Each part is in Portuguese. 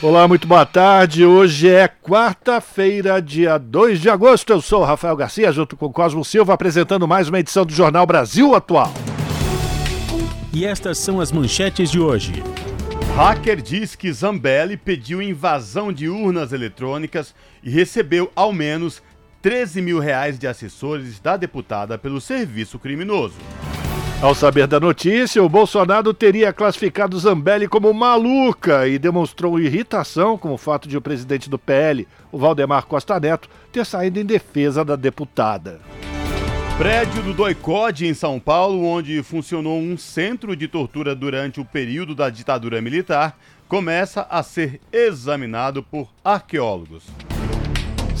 Olá, muito boa tarde. Hoje é quarta-feira, dia 2 de agosto. Eu sou Rafael Garcia, junto com Cosmo Silva, apresentando mais uma edição do Jornal Brasil Atual. E estas são as manchetes de hoje. Hacker diz que Zambelli pediu invasão de urnas eletrônicas e recebeu ao menos 13 mil reais de assessores da deputada pelo serviço criminoso. Ao saber da notícia, o Bolsonaro teria classificado Zambelli como maluca e demonstrou irritação com o fato de o presidente do PL, o Valdemar Costa Neto, ter saído em defesa da deputada. Prédio do Doicode, em São Paulo, onde funcionou um centro de tortura durante o período da ditadura militar, começa a ser examinado por arqueólogos.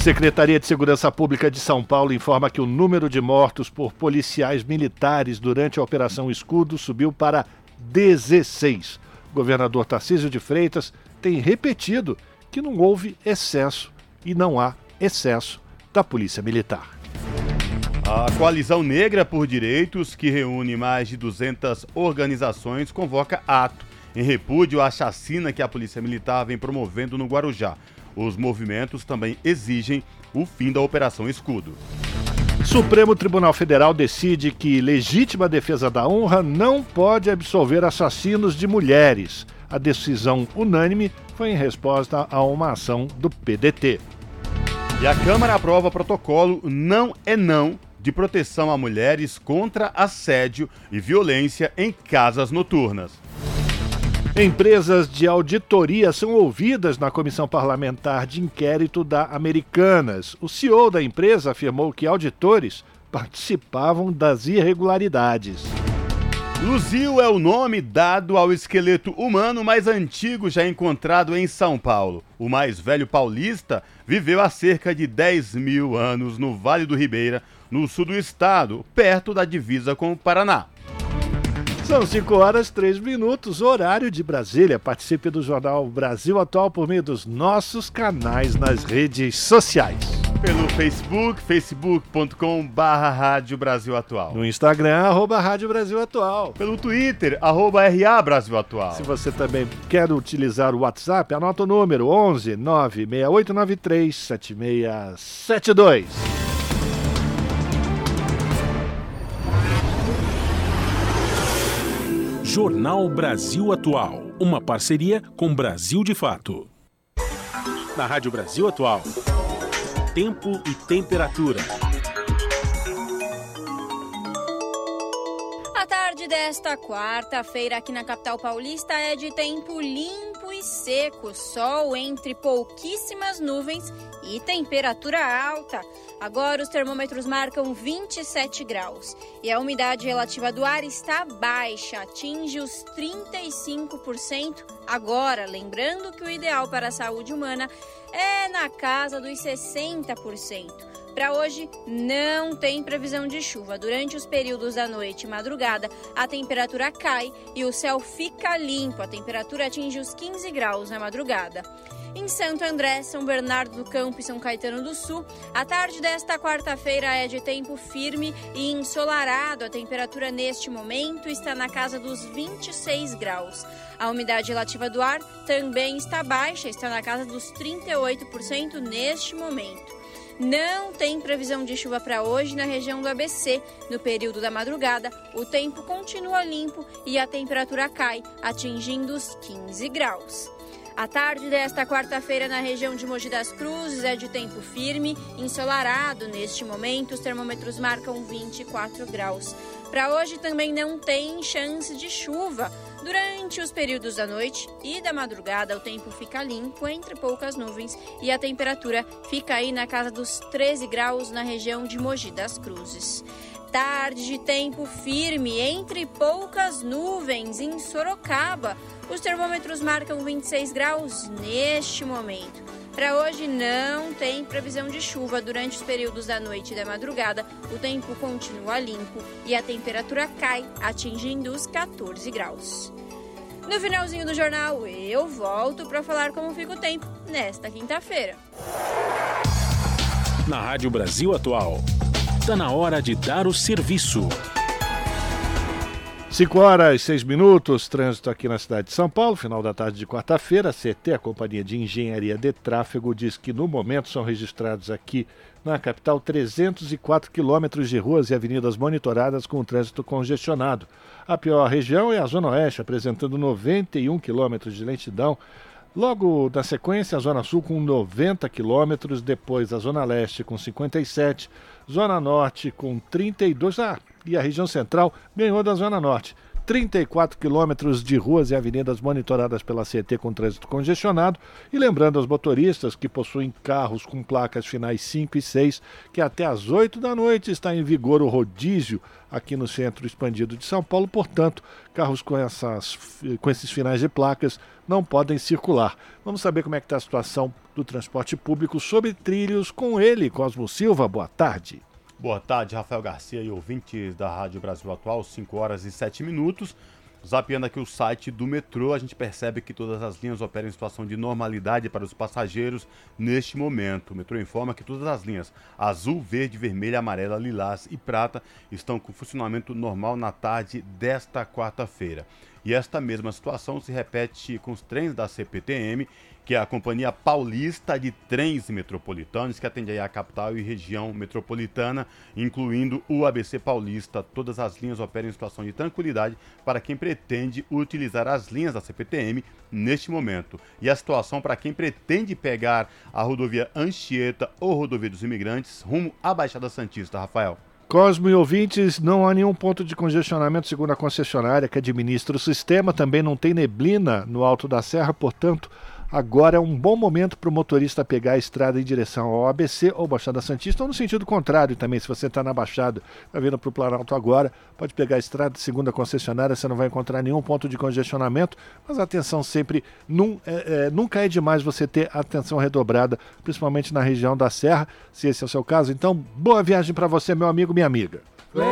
Secretaria de Segurança Pública de São Paulo informa que o número de mortos por policiais militares durante a Operação Escudo subiu para 16. O governador Tarcísio de Freitas tem repetido que não houve excesso e não há excesso da Polícia Militar. A Coalizão Negra por Direitos, que reúne mais de 200 organizações, convoca ato em repúdio à chacina que a Polícia Militar vem promovendo no Guarujá. Os movimentos também exigem o fim da Operação Escudo. Supremo Tribunal Federal decide que legítima defesa da honra não pode absolver assassinos de mulheres. A decisão unânime foi em resposta a uma ação do PDT. E a Câmara aprova protocolo Não é Não de proteção a mulheres contra assédio e violência em casas noturnas. Empresas de auditoria são ouvidas na comissão parlamentar de inquérito da Americanas. O CEO da empresa afirmou que auditores participavam das irregularidades. Luzio é o nome dado ao esqueleto humano mais antigo já encontrado em São Paulo. O mais velho paulista viveu há cerca de 10 mil anos no Vale do Ribeira, no sul do estado, perto da divisa com o Paraná. São 5 horas 3 minutos, horário de Brasília. Participe do Jornal Brasil Atual por meio dos nossos canais nas redes sociais. Pelo Facebook, facebook.com barra Rádio Brasil Atual. No Instagram, arroba Rádio Brasil Atual. Pelo Twitter, arroba RA Brasil Atual. Se você também quer utilizar o WhatsApp, anota o número 11 96893 7672. Jornal Brasil Atual, uma parceria com Brasil de Fato. Na Rádio Brasil Atual, tempo e temperatura. A tarde desta quarta-feira aqui na capital paulista é de tempo limpo e seco, sol entre pouquíssimas nuvens e temperatura alta. Agora os termômetros marcam 27 graus e a umidade relativa do ar está baixa, atinge os 35% agora. Lembrando que o ideal para a saúde humana é na casa dos 60%. Para hoje, não tem previsão de chuva. Durante os períodos da noite e madrugada, a temperatura cai e o céu fica limpo. A temperatura atinge os 15 graus na madrugada. Em Santo André, São Bernardo do Campo e São Caetano do Sul, a tarde desta quarta-feira é de tempo firme e ensolarado. A temperatura neste momento está na casa dos 26 graus. A umidade relativa do ar também está baixa, está na casa dos 38% neste momento. Não tem previsão de chuva para hoje na região do ABC. No período da madrugada, o tempo continua limpo e a temperatura cai, atingindo os 15 graus. A tarde desta quarta-feira na região de Mogi das Cruzes é de tempo firme, ensolarado. Neste momento, os termômetros marcam 24 graus. Para hoje também não tem chance de chuva. Durante os períodos da noite e da madrugada, o tempo fica limpo, entre poucas nuvens, e a temperatura fica aí na casa dos 13 graus na região de Mogi das Cruzes. Tarde de tempo firme, entre poucas nuvens, em Sorocaba. Os termômetros marcam 26 graus neste momento. Para hoje não tem previsão de chuva durante os períodos da noite e da madrugada. O tempo continua limpo e a temperatura cai, atingindo os 14 graus. No finalzinho do jornal, eu volto para falar como fica o tempo nesta quinta-feira. Na Rádio Brasil Atual, está na hora de dar o serviço. 5 horas e 6 minutos, trânsito aqui na cidade de São Paulo, final da tarde de quarta-feira. A CT, a Companhia de Engenharia de Tráfego, diz que no momento são registrados aqui na capital 304 quilômetros de ruas e avenidas monitoradas com o trânsito congestionado. A pior região é a Zona Oeste, apresentando 91 quilômetros de lentidão. Logo na sequência, a Zona Sul com 90 quilômetros, depois a Zona Leste com 57, Zona Norte com 32, ah, e a região central ganhou da Zona Norte. 34 quilômetros de ruas e avenidas monitoradas pela CET com trânsito congestionado. E lembrando aos motoristas que possuem carros com placas finais 5 e 6 que até às 8 da noite está em vigor o rodízio aqui no centro expandido de São Paulo. Portanto, carros com, essas, com esses finais de placas não podem circular. Vamos saber como é que está a situação do transporte público sobre trilhos com ele, Cosmo Silva. Boa tarde. Boa tarde, Rafael Garcia e ouvintes da Rádio Brasil Atual, 5 horas e 7 minutos. Zapeando aqui o site do metrô, a gente percebe que todas as linhas operam em situação de normalidade para os passageiros neste momento. O metrô informa que todas as linhas azul, verde, vermelha, amarela, lilás e prata estão com funcionamento normal na tarde desta quarta-feira. E esta mesma situação se repete com os trens da CPTM que é a Companhia Paulista de Trens Metropolitanos, que atende a capital e região metropolitana, incluindo o ABC Paulista. Todas as linhas operam em situação de tranquilidade para quem pretende utilizar as linhas da CPTM neste momento. E a situação para quem pretende pegar a rodovia Anchieta ou rodovia dos Imigrantes rumo à Baixada Santista, Rafael. Cosmo e ouvintes, não há nenhum ponto de congestionamento segundo a concessionária que administra o sistema. Também não tem neblina no alto da serra, portanto, Agora é um bom momento para o motorista pegar a estrada em direção ao ABC ou Baixada Santista, ou no sentido contrário também. Se você está na Baixada, está vindo para o Planalto agora, pode pegar a estrada segundo a concessionária, você não vai encontrar nenhum ponto de congestionamento, mas atenção sempre, num, é, é, nunca é demais você ter atenção redobrada, principalmente na região da Serra, se esse é o seu caso. Então, boa viagem para você, meu amigo, minha amiga. Lê,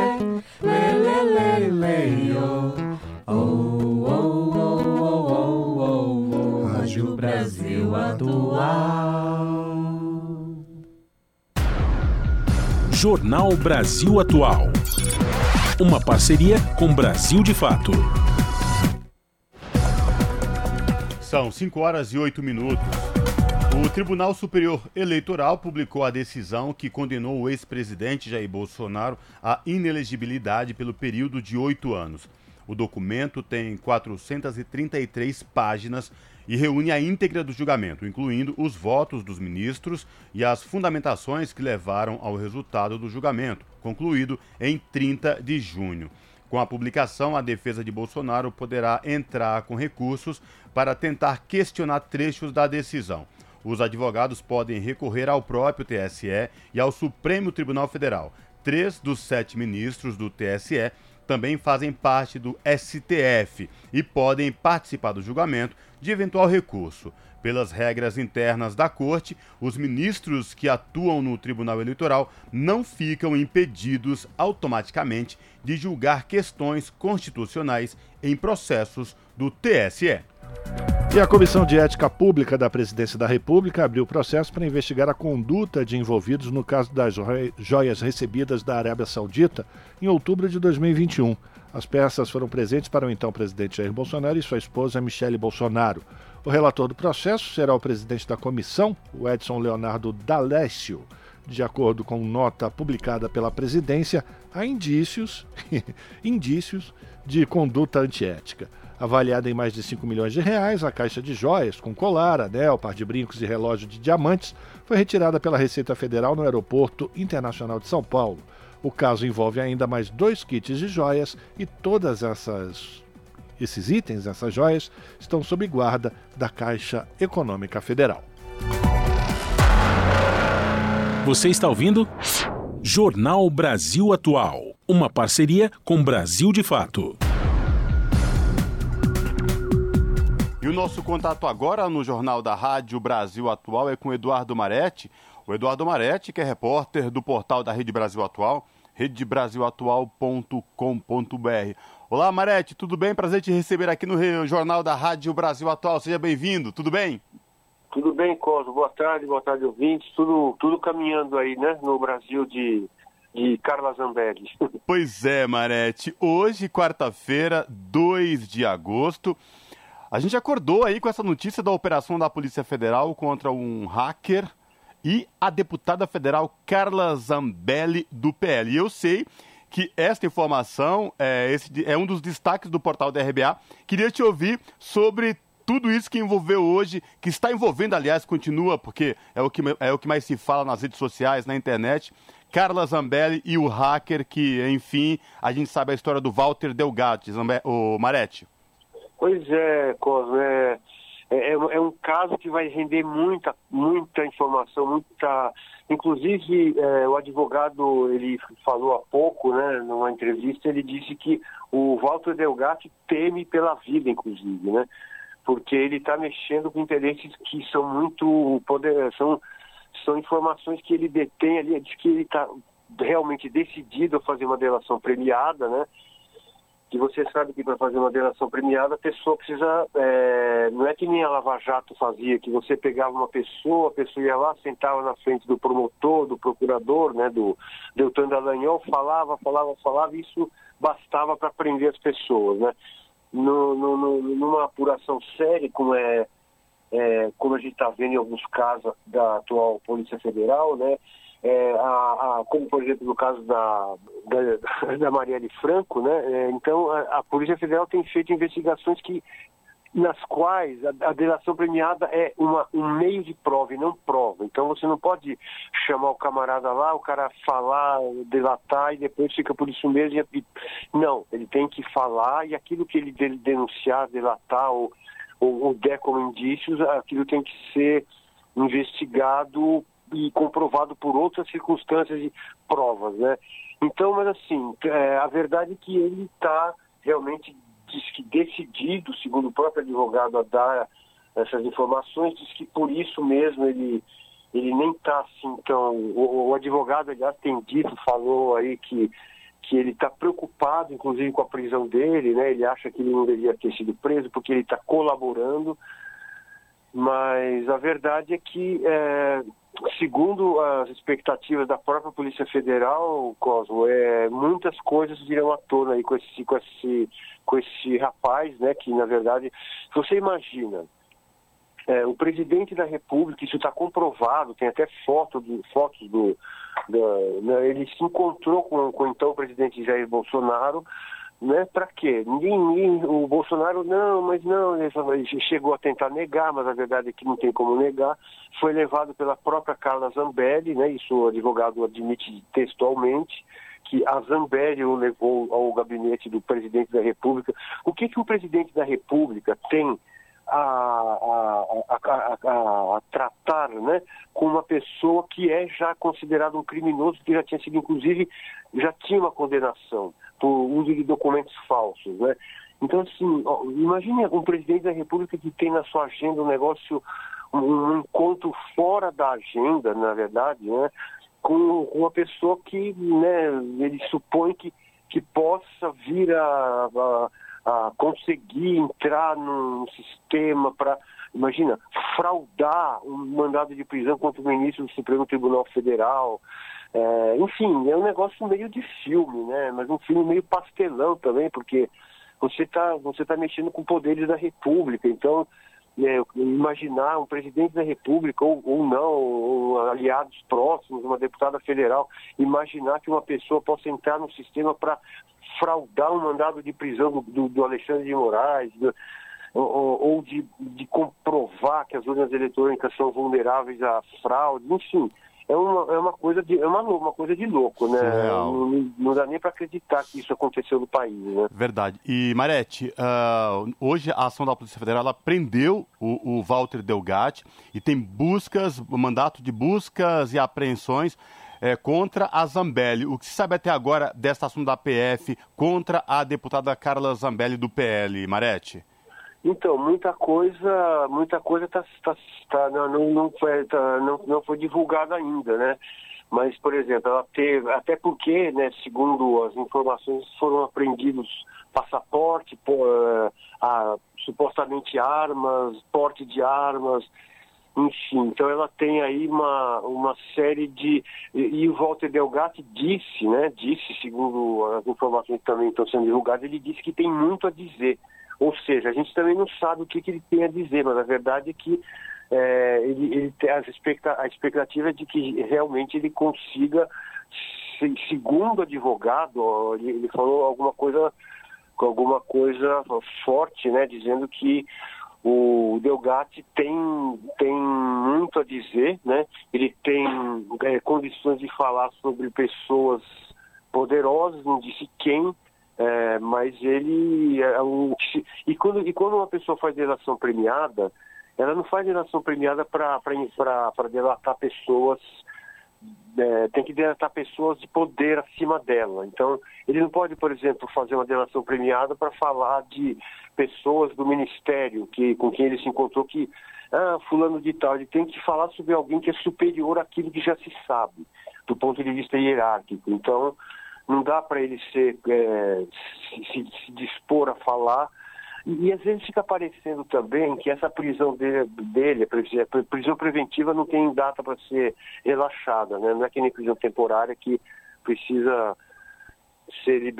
lê, lê, lê, oh, oh, oh, Rádio Brasil Atual. Jornal Brasil Atual. Uma parceria com Brasil de Fato. São 5 horas e 8 minutos. O Tribunal Superior Eleitoral publicou a decisão que condenou o ex-presidente Jair Bolsonaro à inelegibilidade pelo período de oito anos. O documento tem 433 páginas e reúne a íntegra do julgamento, incluindo os votos dos ministros e as fundamentações que levaram ao resultado do julgamento, concluído em 30 de junho. Com a publicação, a defesa de Bolsonaro poderá entrar com recursos para tentar questionar trechos da decisão. Os advogados podem recorrer ao próprio TSE e ao Supremo Tribunal Federal. Três dos sete ministros do TSE também fazem parte do STF e podem participar do julgamento de eventual recurso. Pelas regras internas da Corte, os ministros que atuam no Tribunal Eleitoral não ficam impedidos automaticamente de julgar questões constitucionais em processos do TSE. E a Comissão de Ética Pública da Presidência da República abriu processo para investigar a conduta de envolvidos no caso das joias recebidas da Arábia Saudita em outubro de 2021. As peças foram presentes para o então presidente Jair Bolsonaro e sua esposa Michele Bolsonaro. O relator do processo será o presidente da comissão, o Edson Leonardo D'Alessio. De acordo com nota publicada pela presidência, há indícios, indícios de conduta antiética. Avaliada em mais de 5 milhões de reais, a caixa de joias, com colar, anel, par de brincos e relógio de diamantes, foi retirada pela Receita Federal no Aeroporto Internacional de São Paulo. O caso envolve ainda mais dois kits de joias e todas essas esses itens, essas joias, estão sob guarda da Caixa Econômica Federal. Você está ouvindo? Jornal Brasil Atual, uma parceria com Brasil de Fato. E o nosso contato agora no Jornal da Rádio Brasil Atual é com Eduardo Maretti. O Eduardo Maretti, que é repórter do portal da Rede Brasil Atual, redebrasilatual.com.br. Olá, Maretti, tudo bem? Prazer te receber aqui no Jornal da Rádio Brasil Atual. Seja bem-vindo, tudo bem? Tudo bem, Cosmo. Boa tarde, boa tarde, ouvintes. Tudo, tudo caminhando aí, né, no Brasil de, de Carla Zambelli. Pois é, Marete. Hoje, quarta-feira, 2 de agosto, a gente acordou aí com essa notícia da operação da Polícia Federal contra um hacker e a deputada federal Carla Zambelli do PL. E eu sei que esta informação é, esse, é um dos destaques do portal da RBA. Queria te ouvir sobre tudo isso que envolveu hoje, que está envolvendo, aliás, continua, porque é o que, é o que mais se fala nas redes sociais, na internet. Carla Zambelli e o hacker que, enfim, a gente sabe a história do Walter Zambe o Marete. Pois é, Cosmo, é, é, é, um caso que vai render muita, muita informação, muita. Inclusive, é, o advogado ele falou há pouco, né, numa entrevista, ele disse que o Walter Delgatti teme pela vida, inclusive, né? Porque ele está mexendo com interesses que são muito poder, são, são informações que ele detém ali, diz que ele está realmente decidido a fazer uma delação premiada, né? Que você sabe que para fazer uma delação premiada a pessoa precisa, é, não é que nem a Lava Jato fazia, que você pegava uma pessoa, a pessoa ia lá, sentava na frente do promotor, do procurador, né, do Deltan Dallagnol, falava, falava, falava, e isso bastava para prender as pessoas, né. No, no, no, numa apuração séria, como é, é como a gente está vendo em alguns casos da atual Polícia Federal, né, é, a, a, como por exemplo no caso da, da, da Marielle Franco, né? É, então a, a, Polícia Federal tem feito investigações que nas quais a, a delação premiada é uma, um meio de prova e não prova. Então você não pode chamar o camarada lá, o cara falar, delatar e depois fica por isso mesmo. E, não, ele tem que falar e aquilo que ele denunciar, delatar ou, ou, ou der como indícios, aquilo tem que ser investigado e comprovado por outras circunstâncias e provas, né? Então, mas assim, é, a verdade é que ele está realmente diz que decidido, segundo o próprio advogado, a dar essas informações, diz que por isso mesmo ele ele nem está assim tão. O, o, advogado, aliás, tem dito, falou aí que, que ele está preocupado, inclusive, com a prisão dele, né? Ele acha que ele não deveria ter sido preso porque ele está colaborando. Mas a verdade é que é, segundo as expectativas da própria Polícia Federal, Cosmo, é, muitas coisas virão à tona aí com esse, com esse, com esse rapaz, né? Que na verdade, você imagina, é, o presidente da República, isso está comprovado, tem até foto do, fotos do. Da, né, ele se encontrou com, com então o presidente Jair Bolsonaro né? Para quê? Ninguém, ninguém, o Bolsonaro não, mas não, ele chegou a tentar negar, mas a verdade é que não tem como negar. Foi levado pela própria Carla Zambelli, né? Isso o advogado admite textualmente que a Zambelli o levou ao gabinete do presidente da República. O que que o presidente da República tem a, a, a, a, tratar né, com uma pessoa que é já considerado um criminoso, que já tinha sido, inclusive, já tinha uma condenação por uso de documentos falsos. Né? Então, assim, ó, imagine um presidente da República que tem na sua agenda um negócio, um, um encontro fora da agenda, na verdade, né, com, com uma pessoa que né, ele supõe que, que possa vir a, a a conseguir entrar num sistema para, imagina, fraudar um mandado de prisão contra o ministro do Supremo Tribunal Federal. É, enfim, é um negócio meio de filme, né? Mas um filme meio pastelão também, porque você está você tá mexendo com poderes da República. Então, é, imaginar um presidente da República ou, ou não, ou aliados próximos, uma deputada federal, imaginar que uma pessoa possa entrar no sistema para fraudar um mandado de prisão do, do, Alexandre de Moraes, do, ou, ou de, de, comprovar que as urnas eletrônicas são vulneráveis à fraude, enfim. É uma, é uma coisa de é uma, uma coisa de louco, né? Não, não, dá nem para acreditar que isso aconteceu no país, né? Verdade. E Marete, uh, hoje a ação da Polícia Federal prendeu o, o Walter Delgatti e tem buscas, mandato de buscas e apreensões é, contra a Zambelli. O que se sabe até agora desta ação da PF contra a deputada Carla Zambelli do PL, Marete? Então, muita coisa, muita coisa tá, tá, tá não, não, foi, tá, não, não foi divulgada ainda, né? Mas, por exemplo, ela teve, até porque, né, segundo as informações, foram apreendidos passaporte, por, uh, a, supostamente armas, porte de armas, enfim. Então ela tem aí uma, uma série de. E, e o Walter Delgatti disse, né? Disse, segundo as informações que também estão sendo divulgadas, ele disse que tem muito a dizer. Ou seja, a gente também não sabe o que, que ele tem a dizer, mas a verdade é que é, ele, ele tem a expectativa é de que realmente ele consiga, segundo advogado, ele, ele falou alguma coisa, alguma coisa forte, né, dizendo que o Delgatti tem, tem muito a dizer, né? Ele tem é, condições de falar sobre pessoas poderosas, não disse quem, é, mas ele é e quando e quando uma pessoa faz delação premiada, ela não faz delação premiada para delatar pessoas, é, tem que delatar pessoas de poder acima dela. Então, ele não pode, por exemplo, fazer uma delação premiada para falar de pessoas do ministério que, com quem ele se encontrou que, ah, fulano de tal, ele tem que falar sobre alguém que é superior àquilo que já se sabe, do ponto de vista hierárquico. Então, não dá para ele ser, é, se, se dispor a falar e, às vezes fica parecendo também que essa prisão dele, dele a prisão preventiva não tem data para ser relaxada, né? Não é que nem prisão temporária que precisa ser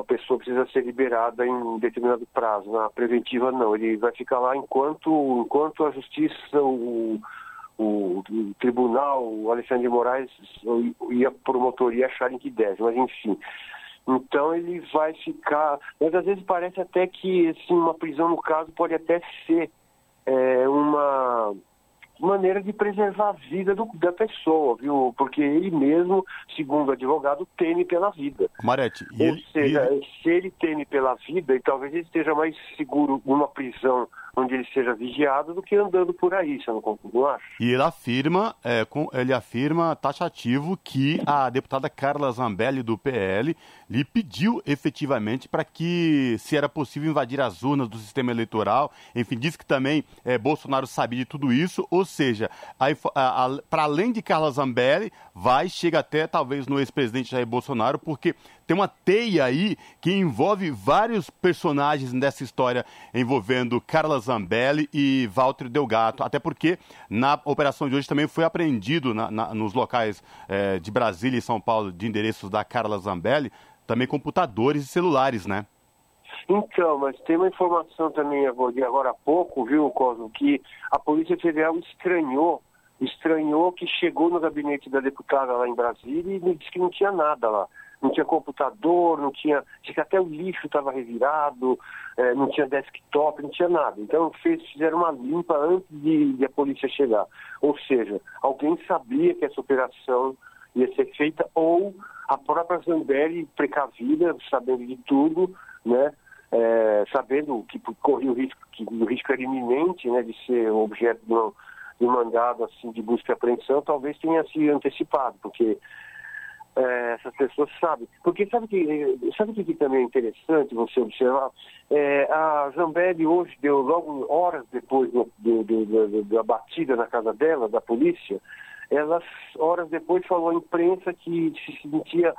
a pessoa precisa ser liberada em determinado prazo. Na preventiva não, ele vai ficar lá enquanto, enquanto a justiça, o, o, o tribunal, o Alexandre de Moraes e a promotoria acharem que deve, mas enfim. Então ele vai ficar. Mas às vezes parece até que assim, uma prisão, no caso, pode até ser é, uma maneira de preservar a vida do, da pessoa, viu? Porque ele mesmo, segundo o advogado, teme pela vida. Marete, Ou ele, seja, ele... se ele teme pela vida, e talvez ele esteja mais seguro numa prisão onde ele seja vigiado do que andando por aí, você não, não acha? E ele afirma, é, com, ele afirma taxativo que a deputada Carla Zambelli do PL lhe pediu efetivamente para que, se era possível invadir as urnas do sistema eleitoral, enfim, disse que também é, Bolsonaro sabia de tudo isso, ou seja, para além de Carla Zambelli, vai, chega até talvez no ex-presidente Jair Bolsonaro, porque tem uma teia aí que envolve vários personagens dessa história envolvendo Carla Zambelli e Walter Delgato. Até porque na operação de hoje também foi apreendido na, na, nos locais é, de Brasília e São Paulo de endereços da Carla Zambelli também computadores e celulares, né? Então, mas tem uma informação também agora há pouco, viu, Cosmo, que a Polícia Federal estranhou, estranhou que chegou no gabinete da deputada lá em Brasília e disse que não tinha nada lá não tinha computador, não tinha. que até o lixo estava revirado, é, não tinha desktop, não tinha nada. Então fez, fizeram uma limpa antes de, de, a polícia chegar. Ou seja, alguém sabia que essa operação ia ser feita, ou a própria Zambelli, precavida, sabendo de tudo, né? É, sabendo que corria o risco, que o risco era iminente né, de ser objeto de um, de mandado assim, de busca e apreensão, talvez tenha se antecipado, porque é, essas pessoas sabem. Porque sabe que sabe que também é interessante você observar? É, a Zambelli hoje deu logo horas depois do, do, do, da batida na casa dela, da polícia, ela horas depois falou à imprensa que se sentia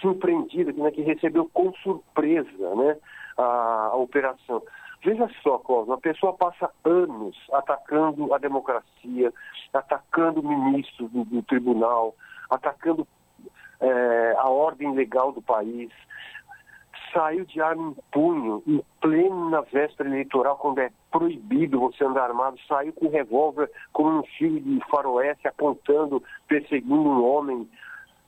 surpreendida, que, né, que recebeu com surpresa né, a, a operação. Veja só, Cosmo, a pessoa passa anos atacando a democracia, atacando ministros do, do tribunal, atacando é, a ordem legal do país, saiu de arma em punho, em plena véspera eleitoral, quando é proibido você andar armado, saiu com revólver como um filho de faroeste apontando, perseguindo um homem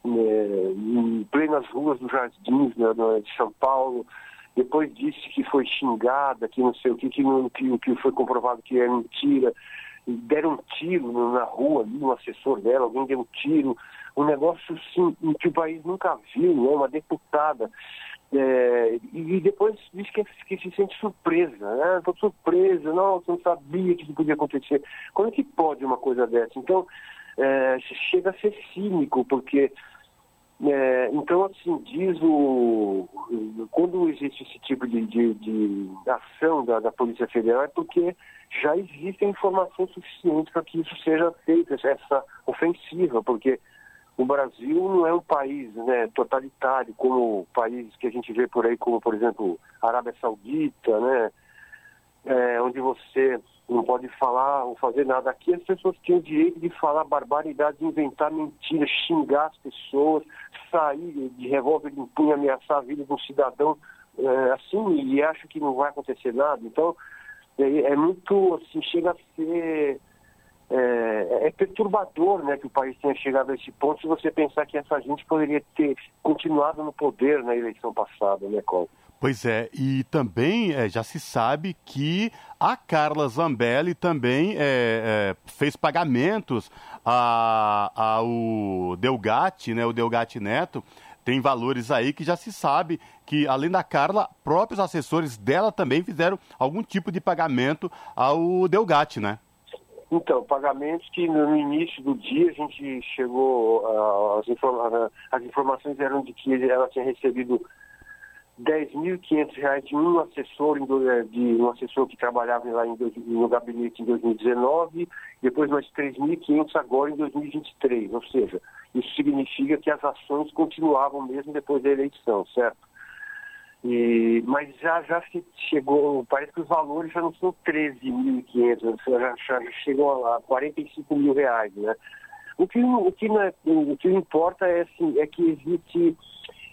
né, em plenas ruas dos jardins né, de São Paulo. Depois disse que foi xingada, que não sei o que, que, não, que, que foi comprovado que é mentira. Deram um tiro na rua ali, um assessor dela, alguém deu um tiro um negócio sim, que o país nunca viu, né? uma deputada. É, e depois diz que, que, se sente surpresa, né? Estou surpresa, não, não sabia que isso podia acontecer. Como é que pode uma coisa dessa? Então, é, chega a ser cínico, porque é, então, assim, diz o. quando existe esse tipo de, de, de ação da, da, Polícia Federal é porque já existe informação suficiente para que isso seja feito, essa ofensiva, porque o Brasil não é um país né, totalitário como países que a gente vê por aí, como por exemplo Arábia Saudita, né, é, onde você não pode falar ou fazer nada. Aqui as pessoas têm o direito de falar barbaridade, inventar mentiras, xingar as pessoas, sair de revólver em punho, ameaçar a vida de um cidadão é, assim, e acho que não vai acontecer nada. Então, é, é muito, assim, chega a ser... É, é, perturbador né, que o país tenha chegado a esse ponto se você pensar que essa gente poderia ter continuado no poder na eleição passada, né, Col? Pois é, e também é, já se sabe que a Carla Zambelli também é, é, fez pagamentos ao Delgatti, né, o Delgatti Neto, tem valores aí que já se sabe que, além da Carla, próprios assessores dela também fizeram algum tipo de pagamento ao Delgatti, né? Então, pagamentos que no início do dia a gente chegou, uh, as, informa as informações eram de que ela tinha recebido 10.500 reais de um assessor, eh, de um assessor que trabalhava lá em, no gabinete em 2019, depois mais 3.500 agora em 2023. Ou seja, isso significa que as ações continuavam mesmo depois da eleição, certo? E, mas já, já chegou, parece que os valores já não são 13.500, já, já chegou a 45 mil reais, né? O que, o que, é, o que importa é, assim, é que existe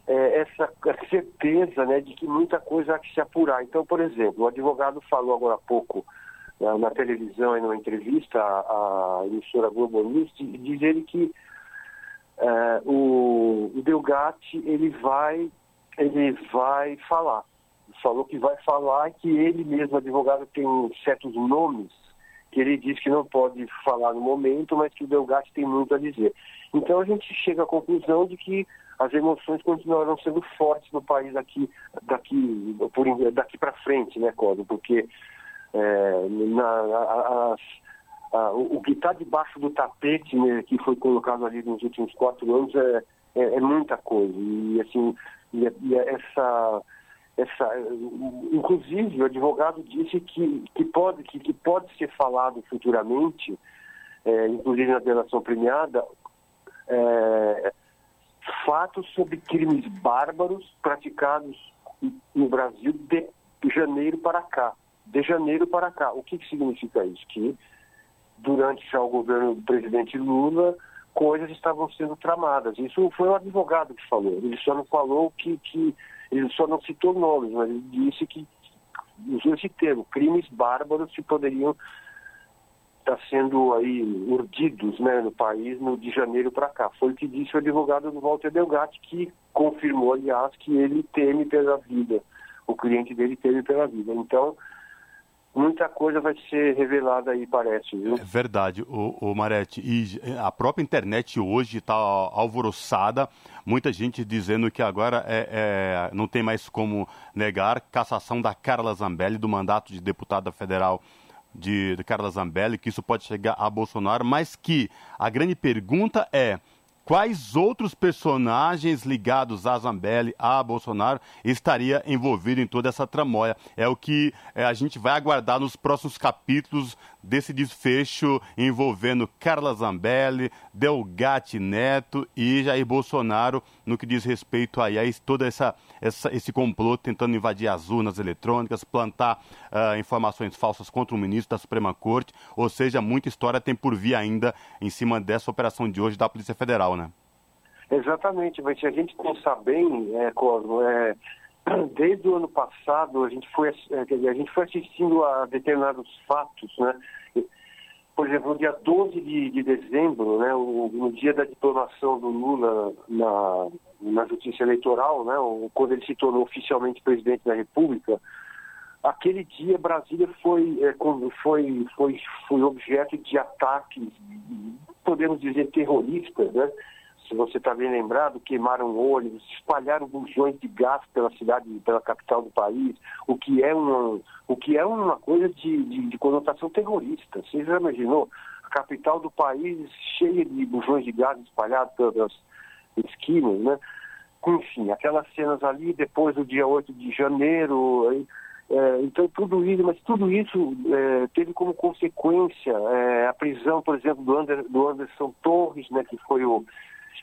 é, essa certeza né, de que muita coisa há que se apurar. Então, por exemplo, o advogado falou agora há pouco na, na televisão e numa entrevista à, emissora Globo News, diz ele que é, o, o Delgatti ele vai, ele vai falar. Falou que vai falar que ele mesmo, advogado, tem certos nomes que ele diz que não pode falar no momento, mas que o Delgatti tem muito a dizer. Então a gente chega à conclusão de que as emoções continuarão sendo fortes no país daqui, daqui, por, daqui para frente, né, Código? Porque é, na, a, a, o que está debaixo do tapete né, que foi colocado ali nos últimos quatro anos é, é, é muita coisa. E assim, e, e essa essa, inclusive o advogado disse que, que, pode, que, que pode ser falado futuramente, é, inclusive na delação premiada, é, fatos sobre crimes bárbaros praticados no Brasil de janeiro para cá. De janeiro para cá. O que, que significa isso? Que durante já o governo do presidente Lula, coisas estavam sendo tramadas. Isso foi o advogado que falou. Ele só não falou que, que ele só não citou nomes, mas ele disse que usou esse termo, crimes bárbaros que poderiam está sendo aí urdidos né, no país no, de janeiro para cá. Foi o que disse o advogado do Walter Delgatti, que confirmou, aliás, que ele teme pela vida. O cliente dele teme pela vida. Então, muita coisa vai ser revelada aí, parece, viu? É verdade, o, o Marete. E a própria internet hoje está alvoroçada, muita gente dizendo que agora é, é, não tem mais como negar cassação da Carla Zambelli do mandato de deputada federal de, de Carla Zambelli, que isso pode chegar a Bolsonaro, mas que a grande pergunta é quais outros personagens ligados a Zambelli, a Bolsonaro, estaria envolvido em toda essa tramóia. É o que é, a gente vai aguardar nos próximos capítulos desse desfecho envolvendo Carla Zambelli, Delgatti Neto e Jair Bolsonaro no que diz respeito aí a toda essa, essa esse complô tentando invadir as urnas eletrônicas, plantar uh, informações falsas contra o ministro da Suprema Corte, ou seja, muita história tem por vir ainda em cima dessa operação de hoje da Polícia Federal, né? Exatamente, mas se a gente pensar bem, é, Cosmo, é, desde o ano passado a gente foi, é, a gente foi assistindo a determinados fatos, né? Por exemplo, no dia 12 de, de dezembro, né, o, no dia da diplomação do Lula na, na Justiça Eleitoral, né, quando ele se tornou oficialmente presidente da República, aquele dia Brasília foi, é, foi, foi, foi objeto de ataques, podemos dizer, terroristas, né? Se você está bem lembrado, queimaram ônibus, espalharam bujões de gás pela cidade, pela capital do país, o que é uma, o que é uma coisa de, de, de conotação terrorista. Você já imaginou? A capital do país cheia de bujões de gás espalhados pelas esquinas, né? enfim, aquelas cenas ali depois do dia 8 de janeiro. É, então, tudo isso, mas tudo isso é, teve como consequência é, a prisão, por exemplo, do, Ander, do Anderson Torres, né, que foi o,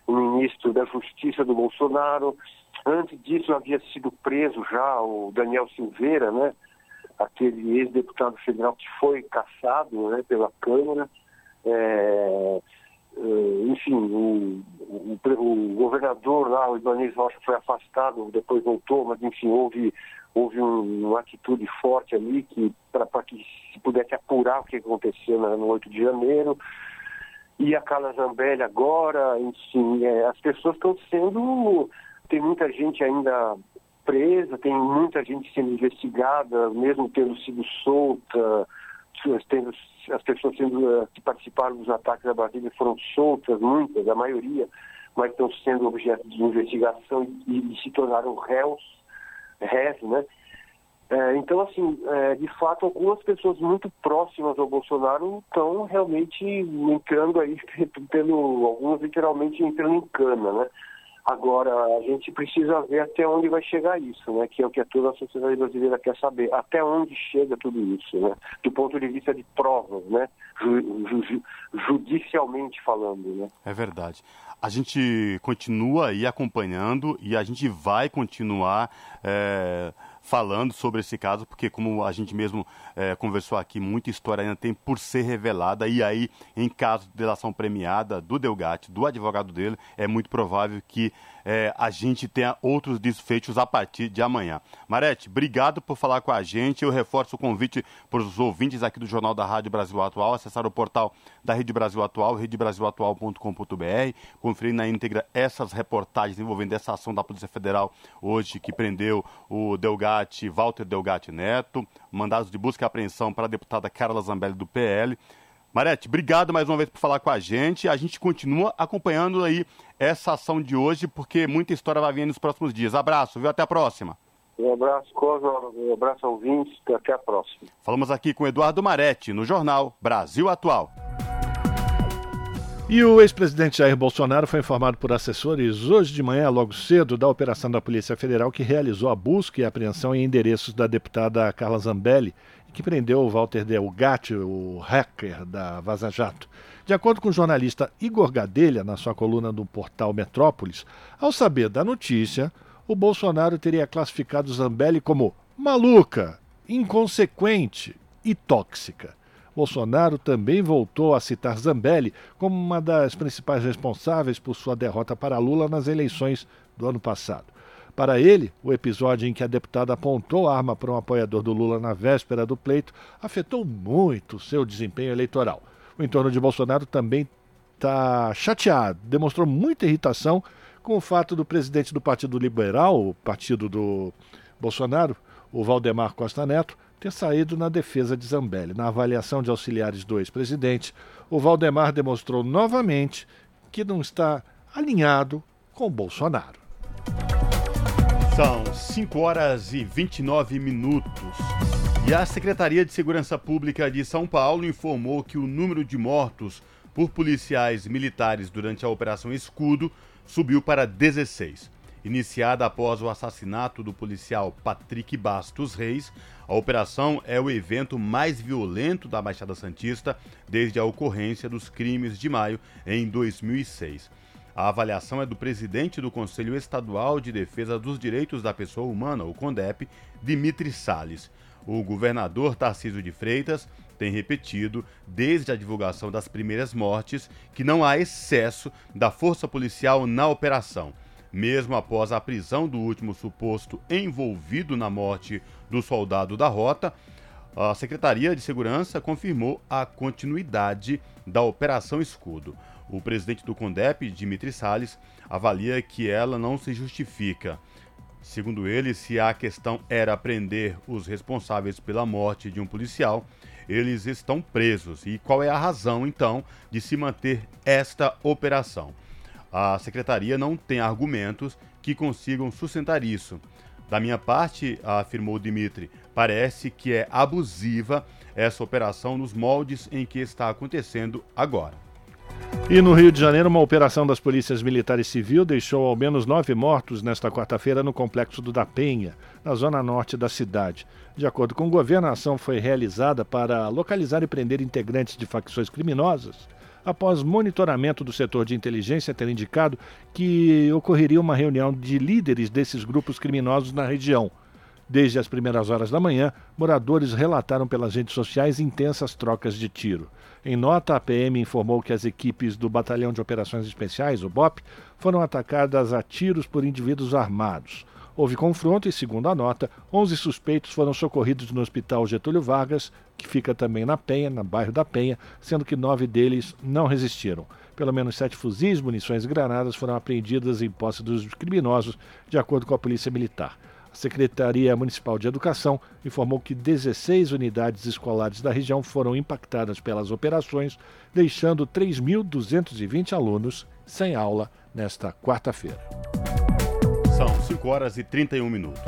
o, ministro da Justiça do Bolsonaro. Antes disso, havia sido preso já o Daniel Silveira, né, aquele ex-deputado federal que foi caçado né, pela Câmara. É, é, enfim, o, o, o, governador lá, o Ibanez Rocha, foi afastado, depois voltou, mas enfim, houve houve um, uma atitude forte ali que para que se pudesse apurar o que aconteceu no 8 de janeiro. E a Carla Zambelli agora, enfim, é, as pessoas estão sendo. Tem muita gente ainda presa, tem muita gente sendo investigada, mesmo tendo sido solta, tendo, as pessoas sendo, eh, que participaram dos ataques à Brasília foram soltas, muitas, a maioria, mas estão sendo objeto de investigação e, e se tornaram réus reze, né? É, então, assim, é, de fato, algumas pessoas muito próximas ao Bolsonaro estão realmente entrando aí, tendo, algumas literalmente entrando em cana, né? Agora, a gente precisa ver até onde vai chegar isso, né? Que é o que toda a sociedade brasileira quer saber. Até onde chega tudo isso, né? Do ponto de vista de provas, né? Ju, ju, judicialmente falando, né? É verdade. A gente continua aí acompanhando e a gente vai continuar é, falando sobre esse caso, porque como a gente mesmo é, conversou aqui, muita história ainda tem por ser revelada, e aí, em caso de delação premiada do Delgatti, do advogado dele, é muito provável que é, a gente tenha outros desfechos a partir de amanhã. Marete, obrigado por falar com a gente. Eu reforço o convite para os ouvintes aqui do Jornal da Rádio Brasil Atual, acessar o portal da Rede Brasil Atual, redebrasilatual.com.br, conferir na íntegra essas reportagens envolvendo essa ação da Polícia Federal hoje que prendeu o Delgatti, Walter Delgatti Neto, mandados de busca e apreensão para a deputada Carla Zambelli do PL. Marete, obrigado mais uma vez por falar com a gente. A gente continua acompanhando aí essa ação de hoje, porque muita história vai vir nos próximos dias. Abraço, viu? Até a próxima. Um abraço, Cosa, um abraço ouvintes, até a próxima. Falamos aqui com Eduardo Marete, no jornal Brasil Atual. E o ex-presidente Jair Bolsonaro foi informado por assessores hoje de manhã, logo cedo, da operação da Polícia Federal que realizou a busca e apreensão em endereços da deputada Carla Zambelli que prendeu o Walter Delgatti, o hacker da Vaza Jato. De acordo com o jornalista Igor Gadelha, na sua coluna do portal Metrópolis, ao saber da notícia, o Bolsonaro teria classificado Zambelli como maluca, inconsequente e tóxica. Bolsonaro também voltou a citar Zambelli como uma das principais responsáveis por sua derrota para Lula nas eleições do ano passado. Para ele, o episódio em que a deputada apontou a arma para um apoiador do Lula na véspera do pleito afetou muito seu desempenho eleitoral. O entorno de Bolsonaro também está chateado, demonstrou muita irritação com o fato do presidente do Partido Liberal, o partido do Bolsonaro, o Valdemar Costa Neto, ter saído na defesa de Zambelli. Na avaliação de auxiliares do ex-presidente, o Valdemar demonstrou novamente que não está alinhado com Bolsonaro. São 5 horas e 29 minutos. E a Secretaria de Segurança Pública de São Paulo informou que o número de mortos por policiais militares durante a Operação Escudo subiu para 16. Iniciada após o assassinato do policial Patrick Bastos Reis, a operação é o evento mais violento da Baixada Santista desde a ocorrência dos crimes de maio em 2006. A avaliação é do presidente do Conselho Estadual de Defesa dos Direitos da Pessoa Humana, o CONDEP, Dimitri Salles. O governador Tarcísio de Freitas tem repetido, desde a divulgação das primeiras mortes, que não há excesso da força policial na operação. Mesmo após a prisão do último suposto envolvido na morte do soldado da rota, a Secretaria de Segurança confirmou a continuidade da Operação Escudo. O presidente do CONDEP, Dimitri Salles, avalia que ela não se justifica. Segundo ele, se a questão era prender os responsáveis pela morte de um policial, eles estão presos. E qual é a razão, então, de se manter esta operação? A secretaria não tem argumentos que consigam sustentar isso. Da minha parte, afirmou Dimitri, parece que é abusiva essa operação nos moldes em que está acontecendo agora. E no Rio de Janeiro, uma operação das polícias militar e civil deixou ao menos nove mortos nesta quarta-feira no complexo do da Penha, na zona norte da cidade. De acordo com o governo, a ação foi realizada para localizar e prender integrantes de facções criminosas, após monitoramento do setor de inteligência ter indicado que ocorreria uma reunião de líderes desses grupos criminosos na região. Desde as primeiras horas da manhã, moradores relataram pelas redes sociais intensas trocas de tiro. Em nota, a PM informou que as equipes do Batalhão de Operações Especiais, o BOP, foram atacadas a tiros por indivíduos armados. Houve confronto e, segundo a nota, 11 suspeitos foram socorridos no Hospital Getúlio Vargas, que fica também na Penha, no bairro da Penha, sendo que nove deles não resistiram. Pelo menos sete fuzis, munições e granadas foram apreendidas em posse dos criminosos, de acordo com a Polícia Militar. Secretaria Municipal de Educação informou que 16 unidades escolares da região foram impactadas pelas operações, deixando 3.220 alunos sem aula nesta quarta-feira. São 5 horas e 31 minutos.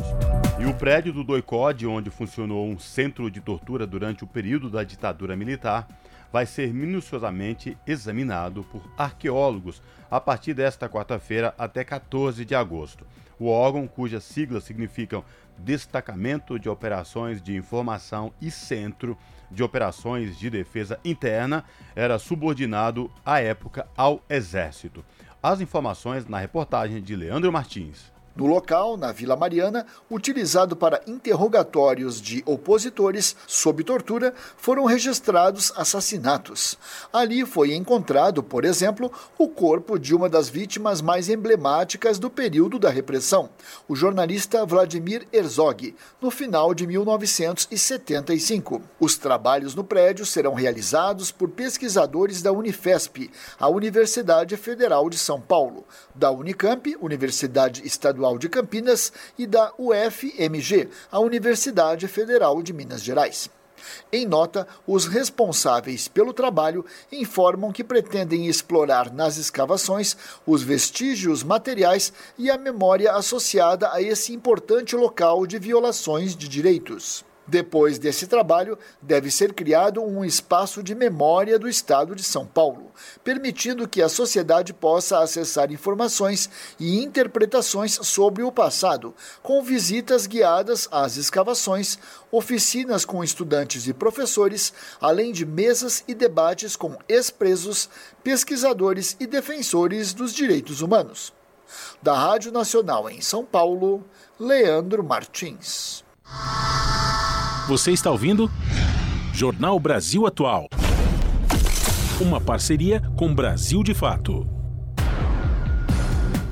E o prédio do Doicode, onde funcionou um centro de tortura durante o período da ditadura militar, vai ser minuciosamente examinado por arqueólogos a partir desta quarta-feira até 14 de agosto. O órgão, cujas siglas significam Destacamento de Operações de Informação e Centro de Operações de Defesa Interna, era subordinado à época ao Exército. As informações na reportagem de Leandro Martins. No local, na Vila Mariana, utilizado para interrogatórios de opositores sob tortura, foram registrados assassinatos. Ali foi encontrado, por exemplo, o corpo de uma das vítimas mais emblemáticas do período da repressão, o jornalista Vladimir Herzog, no final de 1975. Os trabalhos no prédio serão realizados por pesquisadores da Unifesp, a Universidade Federal de São Paulo, da Unicamp, Universidade Estadual Estadual de Campinas e da UFMG, a Universidade Federal de Minas Gerais. Em nota, os responsáveis pelo trabalho informam que pretendem explorar nas escavações os vestígios materiais e a memória associada a esse importante local de violações de direitos. Depois desse trabalho, deve ser criado um espaço de memória do Estado de São Paulo, permitindo que a sociedade possa acessar informações e interpretações sobre o passado, com visitas guiadas às escavações, oficinas com estudantes e professores, além de mesas e debates com ex-presos, pesquisadores e defensores dos direitos humanos. Da Rádio Nacional em São Paulo, Leandro Martins. Você está ouvindo? Jornal Brasil Atual. Uma parceria com Brasil de Fato.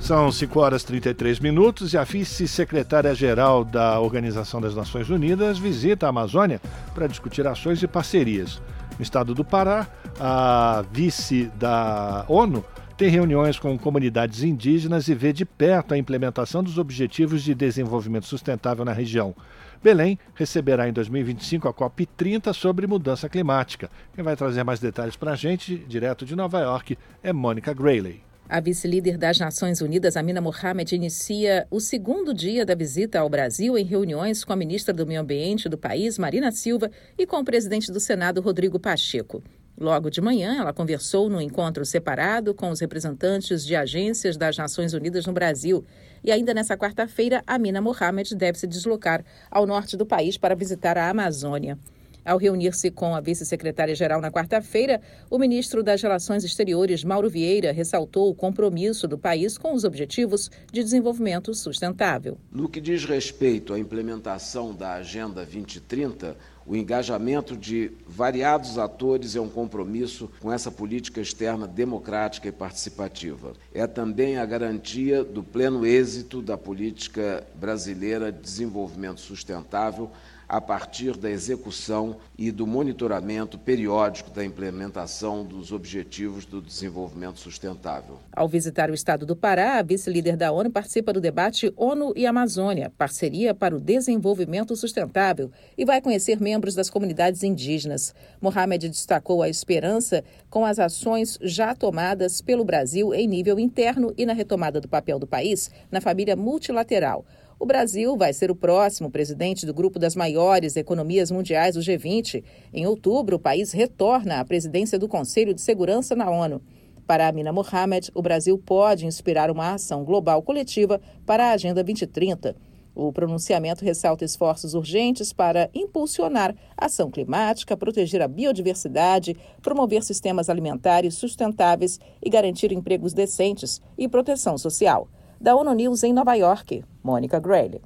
São 5 horas e 33 minutos e a vice-secretária-geral da Organização das Nações Unidas visita a Amazônia para discutir ações e parcerias. No estado do Pará, a vice da ONU tem reuniões com comunidades indígenas e vê de perto a implementação dos Objetivos de Desenvolvimento Sustentável na região. Belém receberá em 2025 a COP30 sobre mudança climática. Quem vai trazer mais detalhes para a gente, direto de Nova York, é Mônica Grayley. A vice-líder das Nações Unidas, Amina Mohamed, inicia o segundo dia da visita ao Brasil em reuniões com a ministra do Meio Ambiente do país, Marina Silva, e com o presidente do Senado, Rodrigo Pacheco. Logo de manhã, ela conversou num encontro separado com os representantes de agências das Nações Unidas no Brasil. E ainda nessa quarta-feira, Amina Mohamed deve se deslocar ao norte do país para visitar a Amazônia. Ao reunir-se com a vice-secretária-geral na quarta-feira, o ministro das Relações Exteriores, Mauro Vieira, ressaltou o compromisso do país com os objetivos de desenvolvimento sustentável. No que diz respeito à implementação da Agenda 2030, o engajamento de variados atores é um compromisso com essa política externa democrática e participativa. É também a garantia do pleno êxito da política brasileira de desenvolvimento sustentável a partir da execução e do monitoramento periódico da implementação dos Objetivos do Desenvolvimento Sustentável. Ao visitar o estado do Pará, a vice-líder da ONU participa do debate ONU e Amazônia, parceria para o desenvolvimento sustentável, e vai conhecer membros das comunidades indígenas. Mohamed destacou a esperança com as ações já tomadas pelo Brasil em nível interno e na retomada do papel do país na família multilateral. O Brasil vai ser o próximo presidente do grupo das maiores economias mundiais, o G20. Em outubro, o país retorna à presidência do Conselho de Segurança na ONU. Para Amina Mohamed, o Brasil pode inspirar uma ação global coletiva para a Agenda 2030. O pronunciamento ressalta esforços urgentes para impulsionar ação climática, proteger a biodiversidade, promover sistemas alimentares sustentáveis e garantir empregos decentes e proteção social. Da ONU News em Nova York, Mônica Grayle.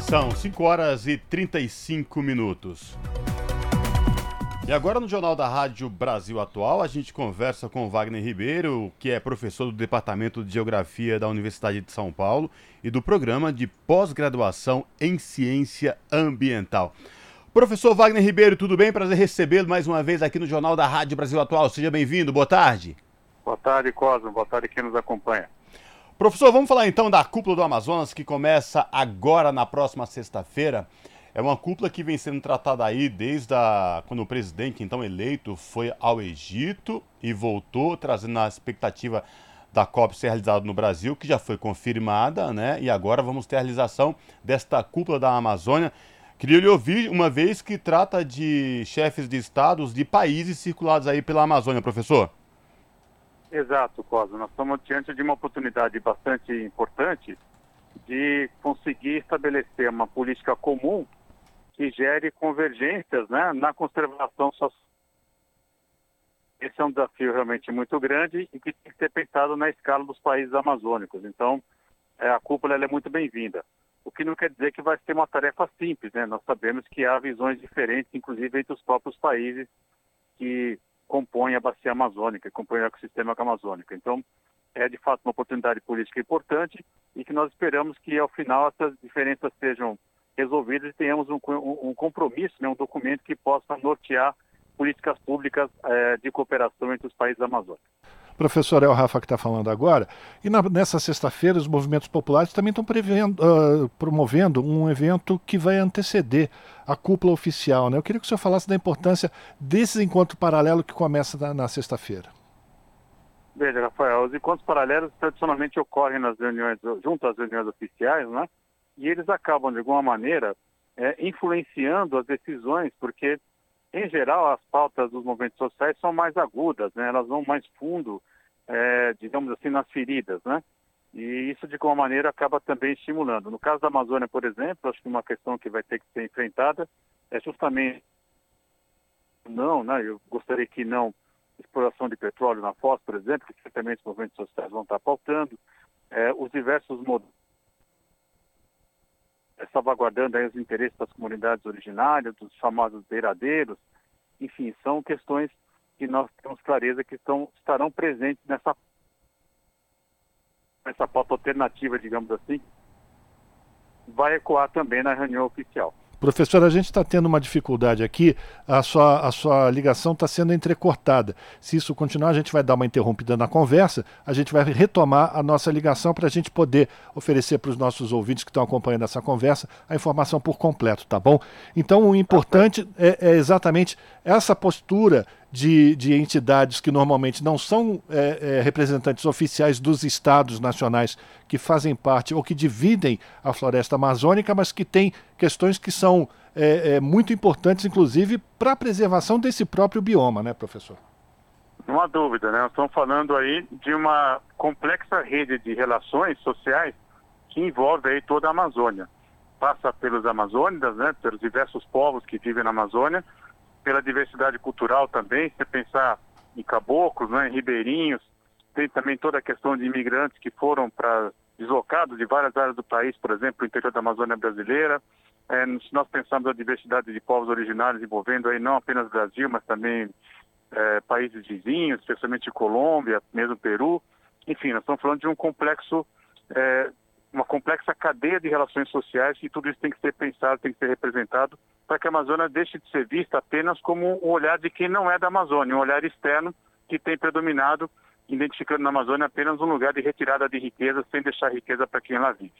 São 5 horas e 35 minutos. E agora no Jornal da Rádio Brasil Atual, a gente conversa com Wagner Ribeiro, que é professor do Departamento de Geografia da Universidade de São Paulo e do Programa de Pós-Graduação em Ciência Ambiental. Professor Wagner Ribeiro, tudo bem? Prazer recebê-lo mais uma vez aqui no Jornal da Rádio Brasil Atual. Seja bem-vindo, boa tarde. Boa tarde, Cosmo. Boa tarde quem nos acompanha. Professor, vamos falar então da Cúpula do Amazonas, que começa agora na próxima sexta-feira. É uma cúpula que vem sendo tratada aí desde a, quando o presidente, então eleito, foi ao Egito e voltou, trazendo a expectativa da COP ser realizada no Brasil, que já foi confirmada, né? E agora vamos ter a realização desta cúpula da Amazônia. Queria lhe ouvir, uma vez que trata de chefes de estados de países circulados aí pela Amazônia, professor. Exato, Cosmo. Nós estamos diante de uma oportunidade bastante importante de conseguir estabelecer uma política comum que gere convergências né, na conservação social. Esse é um desafio realmente muito grande e que tem que ser pensado na escala dos países amazônicos. Então, é, a cúpula é muito bem-vinda. O que não quer dizer que vai ser uma tarefa simples, né? Nós sabemos que há visões diferentes, inclusive entre os próprios países que compõem a bacia amazônica, que compõem o ecossistema amazônico. Então, é de fato uma oportunidade política importante e que nós esperamos que ao final essas diferenças sejam resolvidas e tenhamos um, um, compromisso, né, um documento que possa nortear políticas públicas é, de cooperação entre os países amazônicos. Professor El Rafa que está falando agora, e na, nessa sexta-feira os movimentos populares também estão uh, promovendo um evento que vai anteceder a cúpula oficial. Né? Eu queria que o senhor falasse da importância desse encontro paralelo que começa na, na sexta-feira. Veja, Rafael, os encontros paralelos tradicionalmente ocorrem nas reuniões, junto às reuniões oficiais, né? e eles acabam, de alguma maneira, é, influenciando as decisões, porque, em geral, as pautas dos movimentos sociais são mais agudas, né? elas vão mais fundo, é, digamos assim, nas feridas, né? E isso, de alguma maneira, acaba também estimulando. No caso da Amazônia, por exemplo, acho que uma questão que vai ter que ser enfrentada é justamente não, né? Eu gostaria que não exploração de petróleo na Foz, por exemplo, que certamente os movimentos sociais vão estar pautando, é, os diversos modelos é, salvaguardando os interesses das comunidades originárias, dos chamados beiradeiros, enfim, são questões que nós temos clareza que estão, estarão presentes nessa, nessa pauta alternativa, digamos assim, vai ecoar também na reunião oficial. Professor, a gente está tendo uma dificuldade aqui, a sua, a sua ligação está sendo entrecortada. Se isso continuar, a gente vai dar uma interrompida na conversa, a gente vai retomar a nossa ligação para a gente poder oferecer para os nossos ouvintes que estão acompanhando essa conversa a informação por completo, tá bom? Então, o importante é, é exatamente essa postura de, de entidades que normalmente não são é, é, representantes oficiais dos estados nacionais que fazem parte ou que dividem a floresta amazônica, mas que têm questões que são é, é muito importantes, inclusive, para a preservação desse próprio bioma, né, professor? Não há dúvida, né? Nós estamos falando aí de uma complexa rede de relações sociais que envolve aí toda a Amazônia. Passa pelos amazônidas, né, pelos diversos povos que vivem na Amazônia, pela diversidade cultural também, se pensar em caboclos, né, em ribeirinhos, tem também toda a questão de imigrantes que foram para deslocados de várias áreas do país, por exemplo, o interior da Amazônia brasileira. É, se nós pensarmos a diversidade de povos originários envolvendo aí não apenas Brasil, mas também é, países vizinhos, especialmente Colômbia, mesmo Peru. Enfim, nós estamos falando de um complexo é, uma complexa cadeia de relações sociais e tudo isso tem que ser pensado, tem que ser representado para que a Amazônia deixe de ser vista apenas como um olhar de quem não é da Amazônia, um olhar externo que tem predominado, identificando na Amazônia apenas um lugar de retirada de riqueza, sem deixar riqueza para quem lá vive.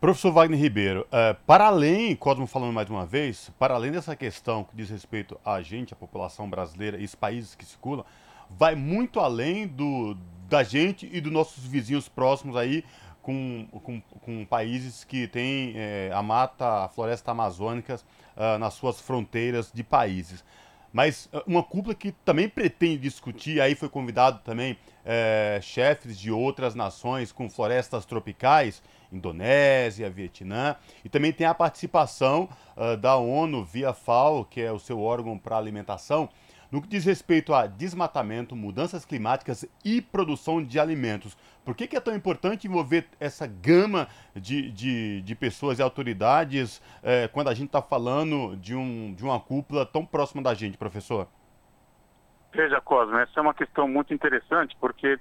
Professor Wagner Ribeiro, uh, para além, Cosmo falando mais uma vez, para além dessa questão que diz respeito a gente, a população brasileira e os países que circulam, vai muito além do, da gente e dos nossos vizinhos próximos aí, com, com, com países que têm é, a mata, a floresta amazônica uh, nas suas fronteiras de países. mas uh, uma cúpula que também pretende discutir, aí foi convidado também é, chefes de outras nações com florestas tropicais, Indonésia, Vietnã, e também tem a participação uh, da ONU via FAO, que é o seu órgão para alimentação, no que diz respeito a desmatamento, mudanças climáticas e produção de alimentos. Por que, que é tão importante envolver essa gama de, de, de pessoas e autoridades eh, quando a gente está falando de, um, de uma cúpula tão próxima da gente, professor? Veja, Cosme, essa é uma questão muito interessante porque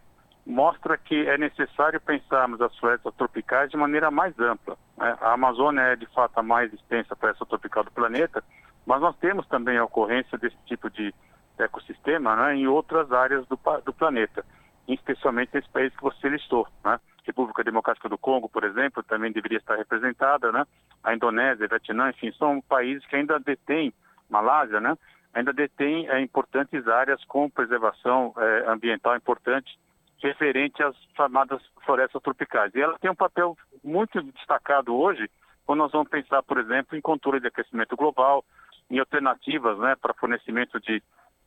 mostra que é necessário pensarmos as florestas tropicais de maneira mais ampla. Né? A Amazônia é de fato a mais extensa floresta tropical do planeta, mas nós temos também a ocorrência desse tipo de ecossistema né, em outras áreas do, do planeta, especialmente nesse país que você listou. Né? República Democrática do Congo, por exemplo, também deveria estar representada, né? a Indonésia, Vietnã, enfim, são países que ainda detêm, Malásia, né? ainda detêm é, importantes áreas com preservação é, ambiental importante referente às chamadas florestas tropicais. E ela tem um papel muito destacado hoje quando nós vamos pensar, por exemplo, em controle de aquecimento global, em alternativas né, para fornecimento de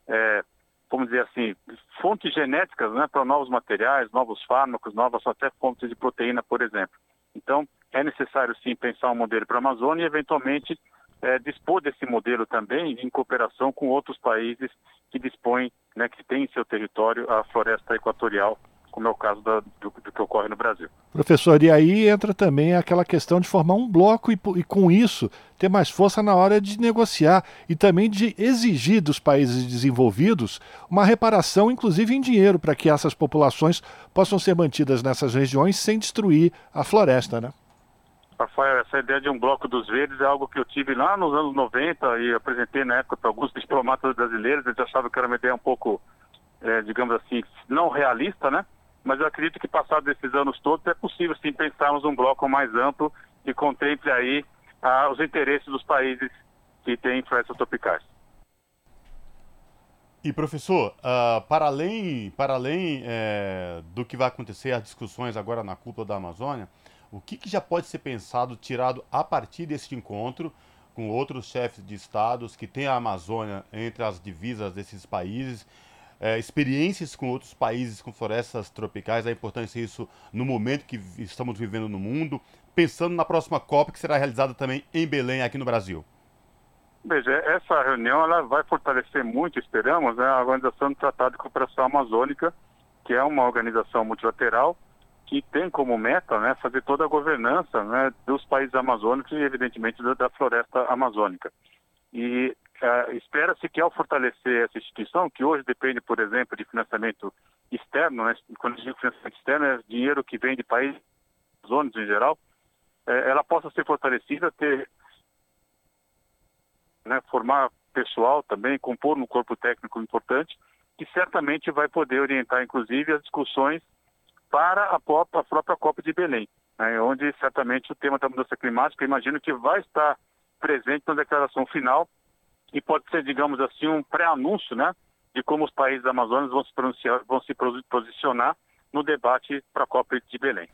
é, vamos dizer assim, fontes genéticas né, para novos materiais, novos fármacos, novas até fontes de proteína, por exemplo. Então, é necessário sim pensar um modelo para a Amazônia e, eventualmente, é, dispor desse modelo também em cooperação com outros países que dispõem, né, que têm em seu território a floresta equatorial como é o caso da, do, do, que ocorre no Brasil. Professor, e aí entra também aquela questão de formar um bloco e, e, com isso ter mais força na hora de negociar e também de exigir dos países desenvolvidos uma reparação, inclusive em dinheiro, para que essas populações possam ser mantidas nessas regiões sem destruir a floresta, né? Rafael, essa ideia de um bloco dos verdes é algo que eu tive lá nos anos 90 e apresentei na época para alguns diplomatas brasileiros, eles achavam que era uma ideia um pouco, é, digamos assim, não realista, né? Mas eu acredito que passados esses anos todos é possível sim pensarmos um bloco mais amplo que contemple aí ah, os interesses dos países que têm florestas tropicais. E professor, uh, para além, para além é, do que vai acontecer, as discussões agora na cúpula da Amazônia, o que, que já pode ser pensado, tirado a partir deste encontro com outros chefes de estados que têm a Amazônia entre as divisas desses países é, experiências com outros países com florestas tropicais, a importância disso no momento que estamos vivendo no mundo, pensando na próxima COP que será realizada também em Belém, aqui no Brasil? Veja, essa reunião ela vai fortalecer muito, esperamos, né, a Organização do Tratado de Cooperação Amazônica, que é uma organização multilateral que tem como meta né, fazer toda a governança né, dos países amazônicos e, evidentemente, da, da floresta amazônica. E Uh, Espera-se que ao fortalecer essa instituição, que hoje depende, por exemplo, de financiamento externo, né? quando digo financiamento externo, é dinheiro que vem de países, zonas em geral, uh, ela possa ser fortalecida, ter, né, formar pessoal também, compor um corpo técnico importante, que certamente vai poder orientar, inclusive, as discussões para a, a própria Copa de Belém, né, onde certamente o tema da mudança climática, imagino que vai estar presente na declaração final e pode ser, digamos assim, um pré-anúncio, né, de como os países amazônicos vão se, vão se posicionar no debate para a Copa de Belém.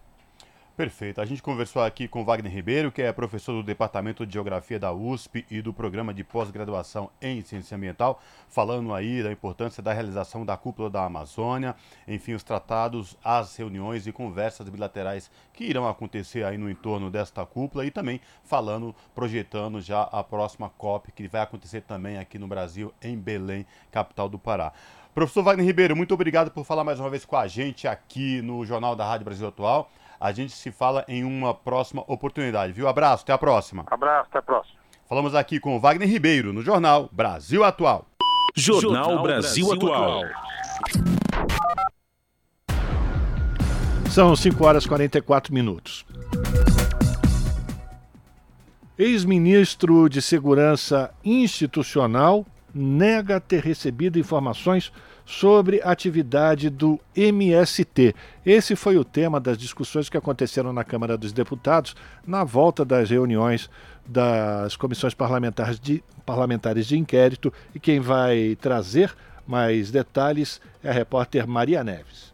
Perfeito. A gente conversou aqui com Wagner Ribeiro, que é professor do Departamento de Geografia da USP e do Programa de Pós-Graduação em Ciência Ambiental, falando aí da importância da realização da Cúpula da Amazônia, enfim, os tratados, as reuniões e conversas bilaterais que irão acontecer aí no entorno desta cúpula e também falando, projetando já a próxima COP, que vai acontecer também aqui no Brasil, em Belém, capital do Pará. Professor Wagner Ribeiro, muito obrigado por falar mais uma vez com a gente aqui no Jornal da Rádio Brasil Atual. A gente se fala em uma próxima oportunidade, viu? Abraço, até a próxima. Abraço, até a próxima. Falamos aqui com o Wagner Ribeiro no Jornal Brasil Atual. Jornal, Jornal Brasil, Brasil Atual. São 5 horas e 44 minutos. Ex-ministro de Segurança Institucional nega ter recebido informações sobre a atividade do MST. Esse foi o tema das discussões que aconteceram na Câmara dos Deputados na volta das reuniões das comissões parlamentares de, parlamentares de inquérito e quem vai trazer mais detalhes é a repórter Maria Neves.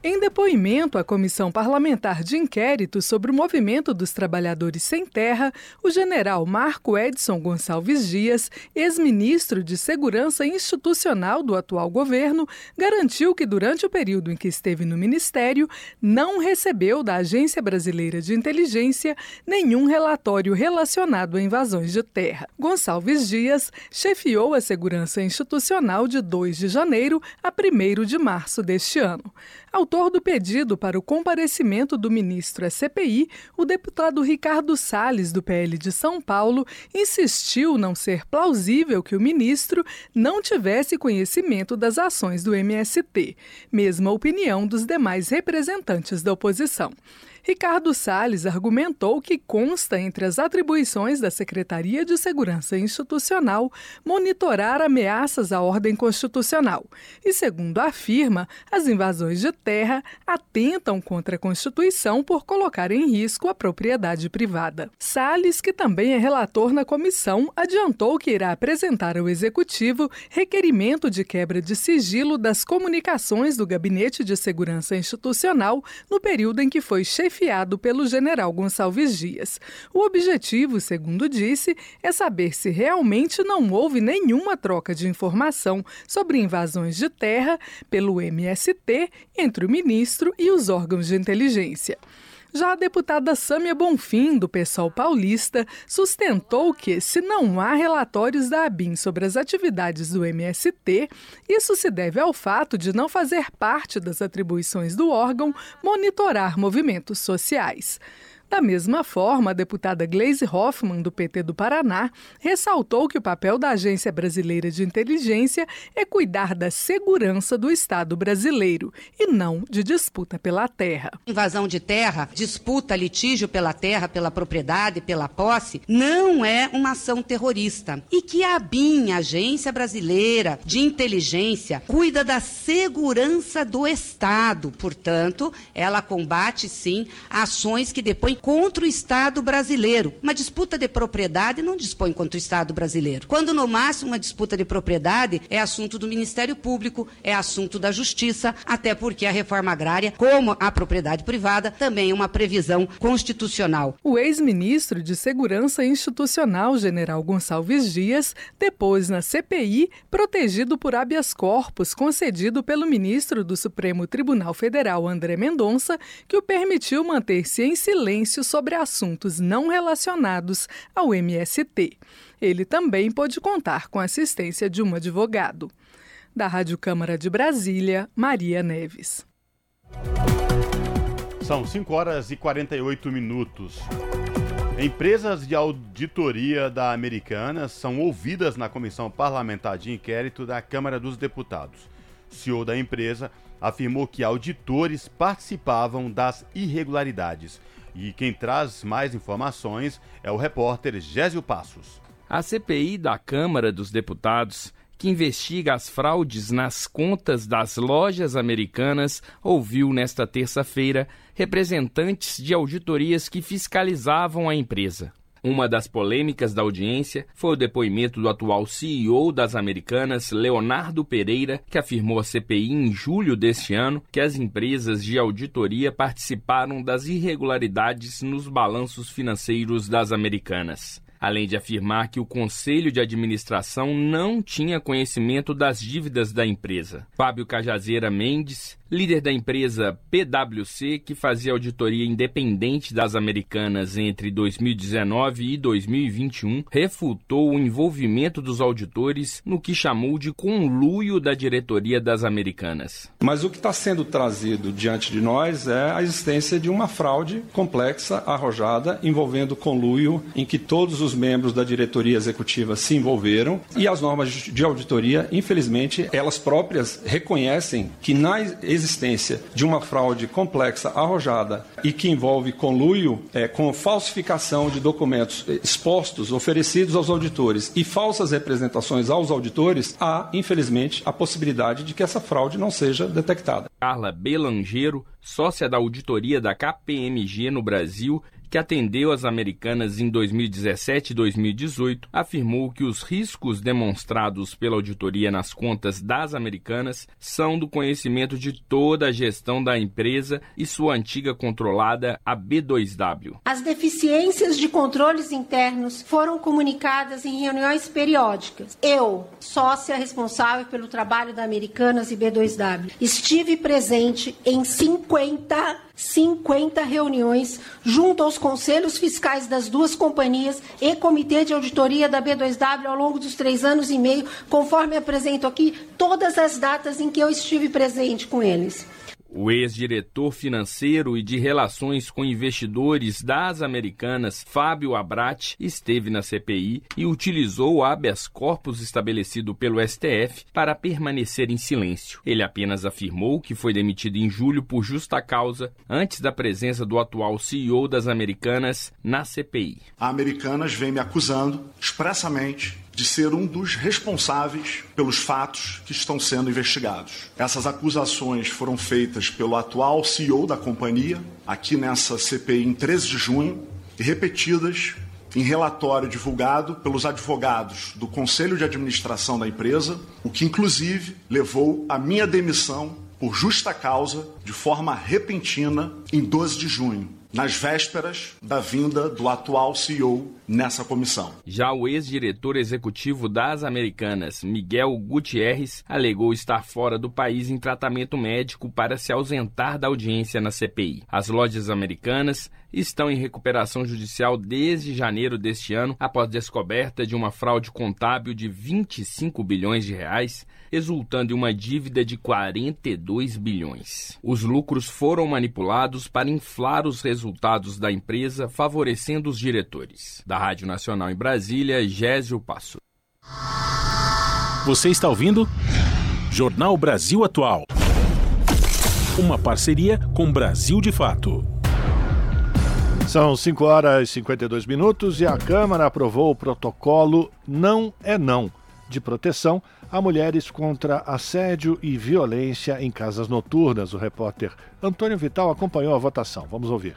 Em depoimento à Comissão Parlamentar de Inquérito sobre o Movimento dos Trabalhadores Sem Terra, o general Marco Edson Gonçalves Dias, ex-ministro de Segurança Institucional do atual governo, garantiu que durante o período em que esteve no ministério, não recebeu da Agência Brasileira de Inteligência nenhum relatório relacionado a invasões de terra. Gonçalves Dias chefiou a segurança institucional de 2 de janeiro a 1 de março deste ano. Autor do pedido para o comparecimento do ministro à CPI, o deputado Ricardo Salles, do PL de São Paulo, insistiu não ser plausível que o ministro não tivesse conhecimento das ações do MST, mesma opinião dos demais representantes da oposição. Ricardo Salles argumentou que consta entre as atribuições da Secretaria de Segurança Institucional monitorar ameaças à ordem constitucional. E, segundo afirma, as invasões de terra atentam contra a Constituição por colocar em risco a propriedade privada. Salles, que também é relator na comissão, adiantou que irá apresentar ao Executivo requerimento de quebra de sigilo das comunicações do Gabinete de Segurança Institucional no período em que foi chefe chefiado pelo general Gonçalves Dias. O objetivo, segundo disse, é saber se realmente não houve nenhuma troca de informação sobre invasões de terra pelo MST entre o ministro e os órgãos de inteligência. Já a deputada Sâmia Bonfim, do PSOL paulista, sustentou que, se não há relatórios da ABIN sobre as atividades do MST, isso se deve ao fato de não fazer parte das atribuições do órgão monitorar movimentos sociais. Da mesma forma, a deputada Gleise Hoffmann, do PT do Paraná, ressaltou que o papel da Agência Brasileira de Inteligência é cuidar da segurança do Estado brasileiro e não de disputa pela terra. Invasão de terra, disputa, litígio pela terra, pela propriedade, pela posse, não é uma ação terrorista. E que a ABIN, Agência Brasileira de Inteligência, cuida da segurança do Estado. Portanto, ela combate sim ações que depois contra o Estado brasileiro. Uma disputa de propriedade não dispõe contra o Estado brasileiro. Quando, no máximo, uma disputa de propriedade é assunto do Ministério Público, é assunto da Justiça, até porque a reforma agrária, como a propriedade privada, também é uma previsão constitucional. O ex-ministro de Segurança Institucional, general Gonçalves Dias, depôs na CPI, protegido por habeas corpus concedido pelo ministro do Supremo Tribunal Federal, André Mendonça, que o permitiu manter-se em silêncio silêncio sobre assuntos não relacionados ao MST. Ele também pôde contar com a assistência de um advogado. Da Rádio Câmara de Brasília, Maria Neves. São 5 horas e 48 minutos. Empresas de auditoria da Americanas são ouvidas na Comissão Parlamentar de Inquérito da Câmara dos Deputados. O CEO da empresa afirmou que auditores participavam das irregularidades e quem traz mais informações é o repórter Gésio Passos. A CPI da Câmara dos Deputados, que investiga as fraudes nas contas das lojas americanas, ouviu nesta terça-feira representantes de auditorias que fiscalizavam a empresa. Uma das polêmicas da audiência foi o depoimento do atual CEO das Americanas, Leonardo Pereira, que afirmou à CPI em julho deste ano que as empresas de auditoria participaram das irregularidades nos balanços financeiros das Americanas além de afirmar que o conselho de administração não tinha conhecimento das dívidas da empresa. Fábio Cajazeira Mendes, líder da empresa PwC, que fazia auditoria independente das americanas entre 2019 e 2021, refutou o envolvimento dos auditores no que chamou de conluio da diretoria das americanas. Mas o que está sendo trazido diante de nós é a existência de uma fraude complexa, arrojada, envolvendo conluio em que todos os membros da diretoria executiva se envolveram e as normas de auditoria, infelizmente, elas próprias reconhecem que na existência de uma fraude complexa, arrojada e que envolve conluio é, com falsificação de documentos expostos, oferecidos aos auditores e falsas representações aos auditores, há, infelizmente, a possibilidade de que essa fraude não seja detectada. Carla Belangeiro, sócia da auditoria da KPMG no Brasil, que atendeu as americanas em 2017 e 2018, afirmou que os riscos demonstrados pela auditoria nas contas das americanas são do conhecimento de toda a gestão da empresa e sua antiga controlada, a B2W. As deficiências de controles internos foram comunicadas em reuniões periódicas. Eu, sócia responsável pelo trabalho da Americanas e B2W, estive presente em 50 50 reuniões junto aos conselhos fiscais das duas companhias e comitê de auditoria da B2W ao longo dos três anos e meio, conforme apresento aqui todas as datas em que eu estive presente com eles. O ex-diretor financeiro e de relações com investidores das Americanas, Fábio Abrat, esteve na CPI e utilizou o habeas corpus estabelecido pelo STF para permanecer em silêncio. Ele apenas afirmou que foi demitido em julho por justa causa, antes da presença do atual CEO das Americanas na CPI. A Americanas vem me acusando expressamente de ser um dos responsáveis pelos fatos que estão sendo investigados. Essas acusações foram feitas pelo atual CEO da companhia, aqui nessa CPI em 13 de junho, e repetidas em relatório divulgado pelos advogados do Conselho de Administração da empresa, o que inclusive levou à minha demissão por justa causa, de forma repentina, em 12 de junho nas vésperas da vinda do atual CEO nessa comissão. Já o ex-diretor executivo das Americanas, Miguel Gutierrez, alegou estar fora do país em tratamento médico para se ausentar da audiência na CPI. As lojas americanas estão em recuperação judicial desde janeiro deste ano, após descoberta de uma fraude contábil de 25 bilhões de reais resultando em uma dívida de 42 bilhões. Os lucros foram manipulados para inflar os resultados da empresa, favorecendo os diretores. Da Rádio Nacional em Brasília, Gésio Passo. Você está ouvindo? Jornal Brasil Atual. Uma parceria com Brasil de Fato. São 5 horas e 52 minutos e a Câmara aprovou o protocolo Não é Não de proteção a mulheres contra assédio e violência em casas noturnas. O repórter Antônio Vital acompanhou a votação. Vamos ouvir.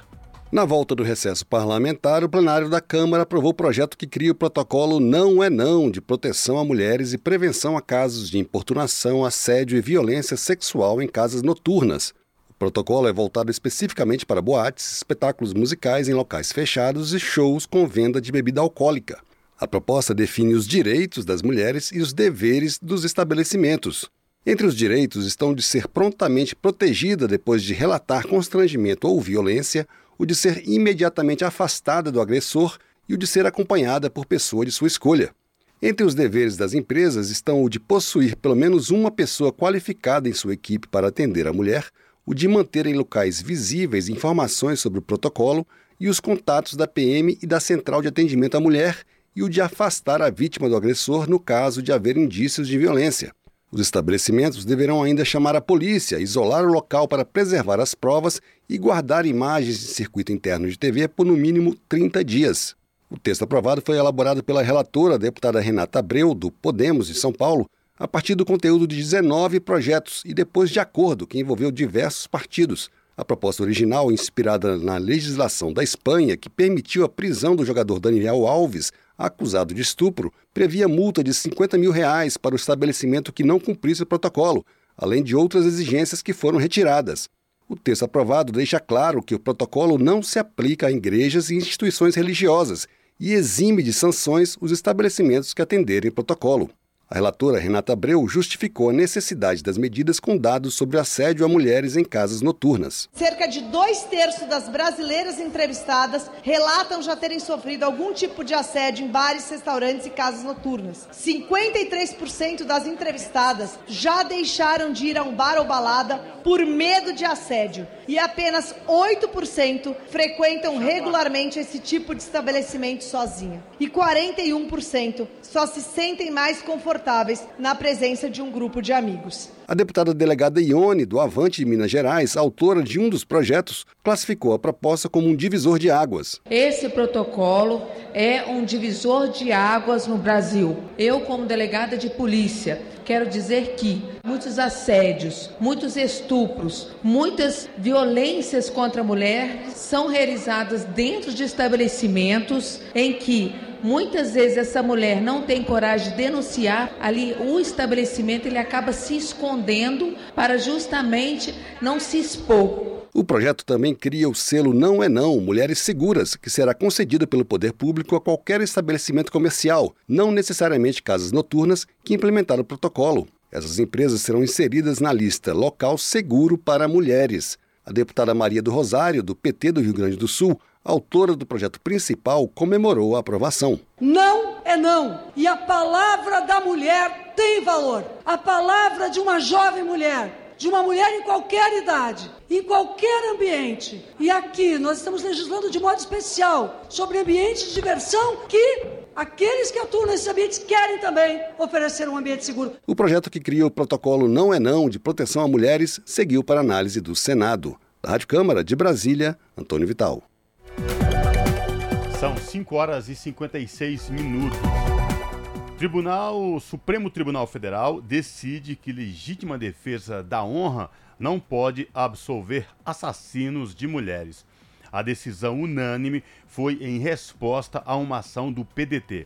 Na volta do recesso parlamentar, o plenário da Câmara aprovou o projeto que cria o protocolo Não é Não de proteção a mulheres e prevenção a casos de importunação, assédio e violência sexual em casas noturnas. Protocolo é voltado especificamente para boates, espetáculos musicais em locais fechados e shows com venda de bebida alcoólica. A proposta define os direitos das mulheres e os deveres dos estabelecimentos. Entre os direitos estão de ser prontamente protegida depois de relatar constrangimento ou violência, o de ser imediatamente afastada do agressor e o de ser acompanhada por pessoa de sua escolha. Entre os deveres das empresas estão o de possuir pelo menos uma pessoa qualificada em sua equipe para atender a mulher, o de manter em locais visíveis informações sobre o protocolo e os contatos da PM e da Central de Atendimento à Mulher e o de afastar a vítima do agressor no caso de haver indícios de violência. Os estabelecimentos deverão ainda chamar a polícia, isolar o local para preservar as provas e guardar imagens de circuito interno de TV por no mínimo 30 dias. O texto aprovado foi elaborado pela relatora, deputada Renata Abreu, do Podemos de São Paulo, a partir do conteúdo de 19 projetos e depois de acordo que envolveu diversos partidos. A proposta original, inspirada na legislação da Espanha, que permitiu a prisão do jogador Daniel Alves acusado de estupro, previa multa de 50 mil reais para o estabelecimento que não cumprisse o protocolo, além de outras exigências que foram retiradas. O texto aprovado deixa claro que o protocolo não se aplica a igrejas e instituições religiosas e exime de sanções os estabelecimentos que atenderem o protocolo. A relatora Renata Abreu justificou a necessidade das medidas com dados sobre assédio a mulheres em casas noturnas. Cerca de dois terços das brasileiras entrevistadas relatam já terem sofrido algum tipo de assédio em bares, restaurantes e casas noturnas. 53% das entrevistadas já deixaram de ir a um bar ou balada por medo de assédio e apenas 8% frequentam regularmente esse tipo de estabelecimento sozinha. E 41% só se sentem mais confortáveis na presença de um grupo de amigos. A deputada delegada Ione, do Avante de Minas Gerais, autora de um dos projetos, classificou a proposta como um divisor de águas. Esse protocolo é um divisor de águas no Brasil. Eu, como delegada de polícia, quero dizer que muitos assédios, muitos estupros, muitas violências contra a mulher são realizadas dentro de estabelecimentos em que muitas vezes essa mulher não tem coragem de denunciar, ali o estabelecimento ele acaba se escondendo para justamente não se expor. O projeto também cria o selo Não é Não Mulheres Seguras, que será concedido pelo poder público a qualquer estabelecimento comercial, não necessariamente casas noturnas, que implementaram o protocolo. Essas empresas serão inseridas na lista Local Seguro para Mulheres. A deputada Maria do Rosário, do PT do Rio Grande do Sul, autora do projeto principal, comemorou a aprovação. Não é não. E a palavra da mulher tem valor. A palavra de uma jovem mulher de uma mulher em qualquer idade, em qualquer ambiente. E aqui nós estamos legislando de modo especial sobre ambientes de diversão que aqueles que atuam nesses ambientes querem também oferecer um ambiente seguro. O projeto que cria o protocolo Não é Não de proteção a mulheres seguiu para análise do Senado. Da Rádio Câmara de Brasília, Antônio Vital. São 5 horas e 56 minutos. Tribunal Supremo Tribunal Federal decide que legítima defesa da honra não pode absolver assassinos de mulheres. A decisão unânime foi em resposta a uma ação do PDT.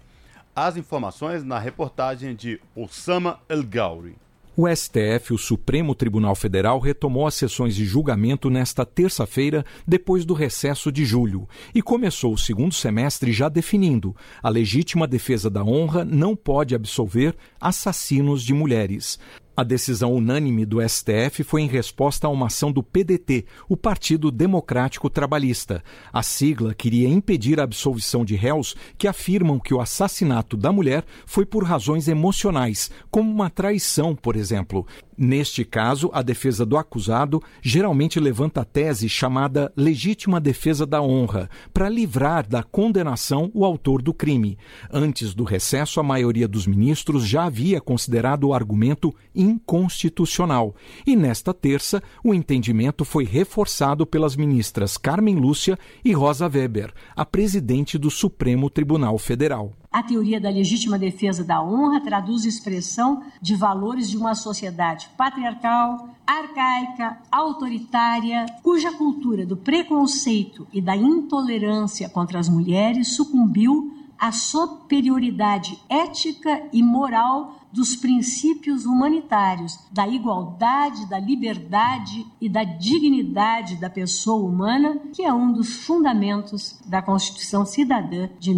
As informações na reportagem de Osama El Gauri. O STF, o Supremo Tribunal Federal, retomou as sessões de julgamento nesta terça-feira, depois do recesso de julho, e começou o segundo semestre já definindo: a legítima defesa da honra não pode absolver assassinos de mulheres. A decisão unânime do STF foi em resposta a uma ação do PDT, o Partido Democrático Trabalhista. A sigla queria impedir a absolvição de réus que afirmam que o assassinato da mulher foi por razões emocionais, como uma traição, por exemplo. Neste caso, a defesa do acusado geralmente levanta a tese chamada legítima defesa da honra, para livrar da condenação o autor do crime. Antes do recesso, a maioria dos ministros já havia considerado o argumento inconstitucional. E nesta terça, o entendimento foi reforçado pelas ministras Carmen Lúcia e Rosa Weber, a presidente do Supremo Tribunal Federal. A teoria da legítima defesa da honra traduz expressão de valores de uma sociedade patriarcal, arcaica, autoritária, cuja cultura do preconceito e da intolerância contra as mulheres sucumbiu à superioridade ética e moral dos princípios humanitários, da igualdade, da liberdade e da dignidade da pessoa humana, que é um dos fundamentos da Constituição Cidadã de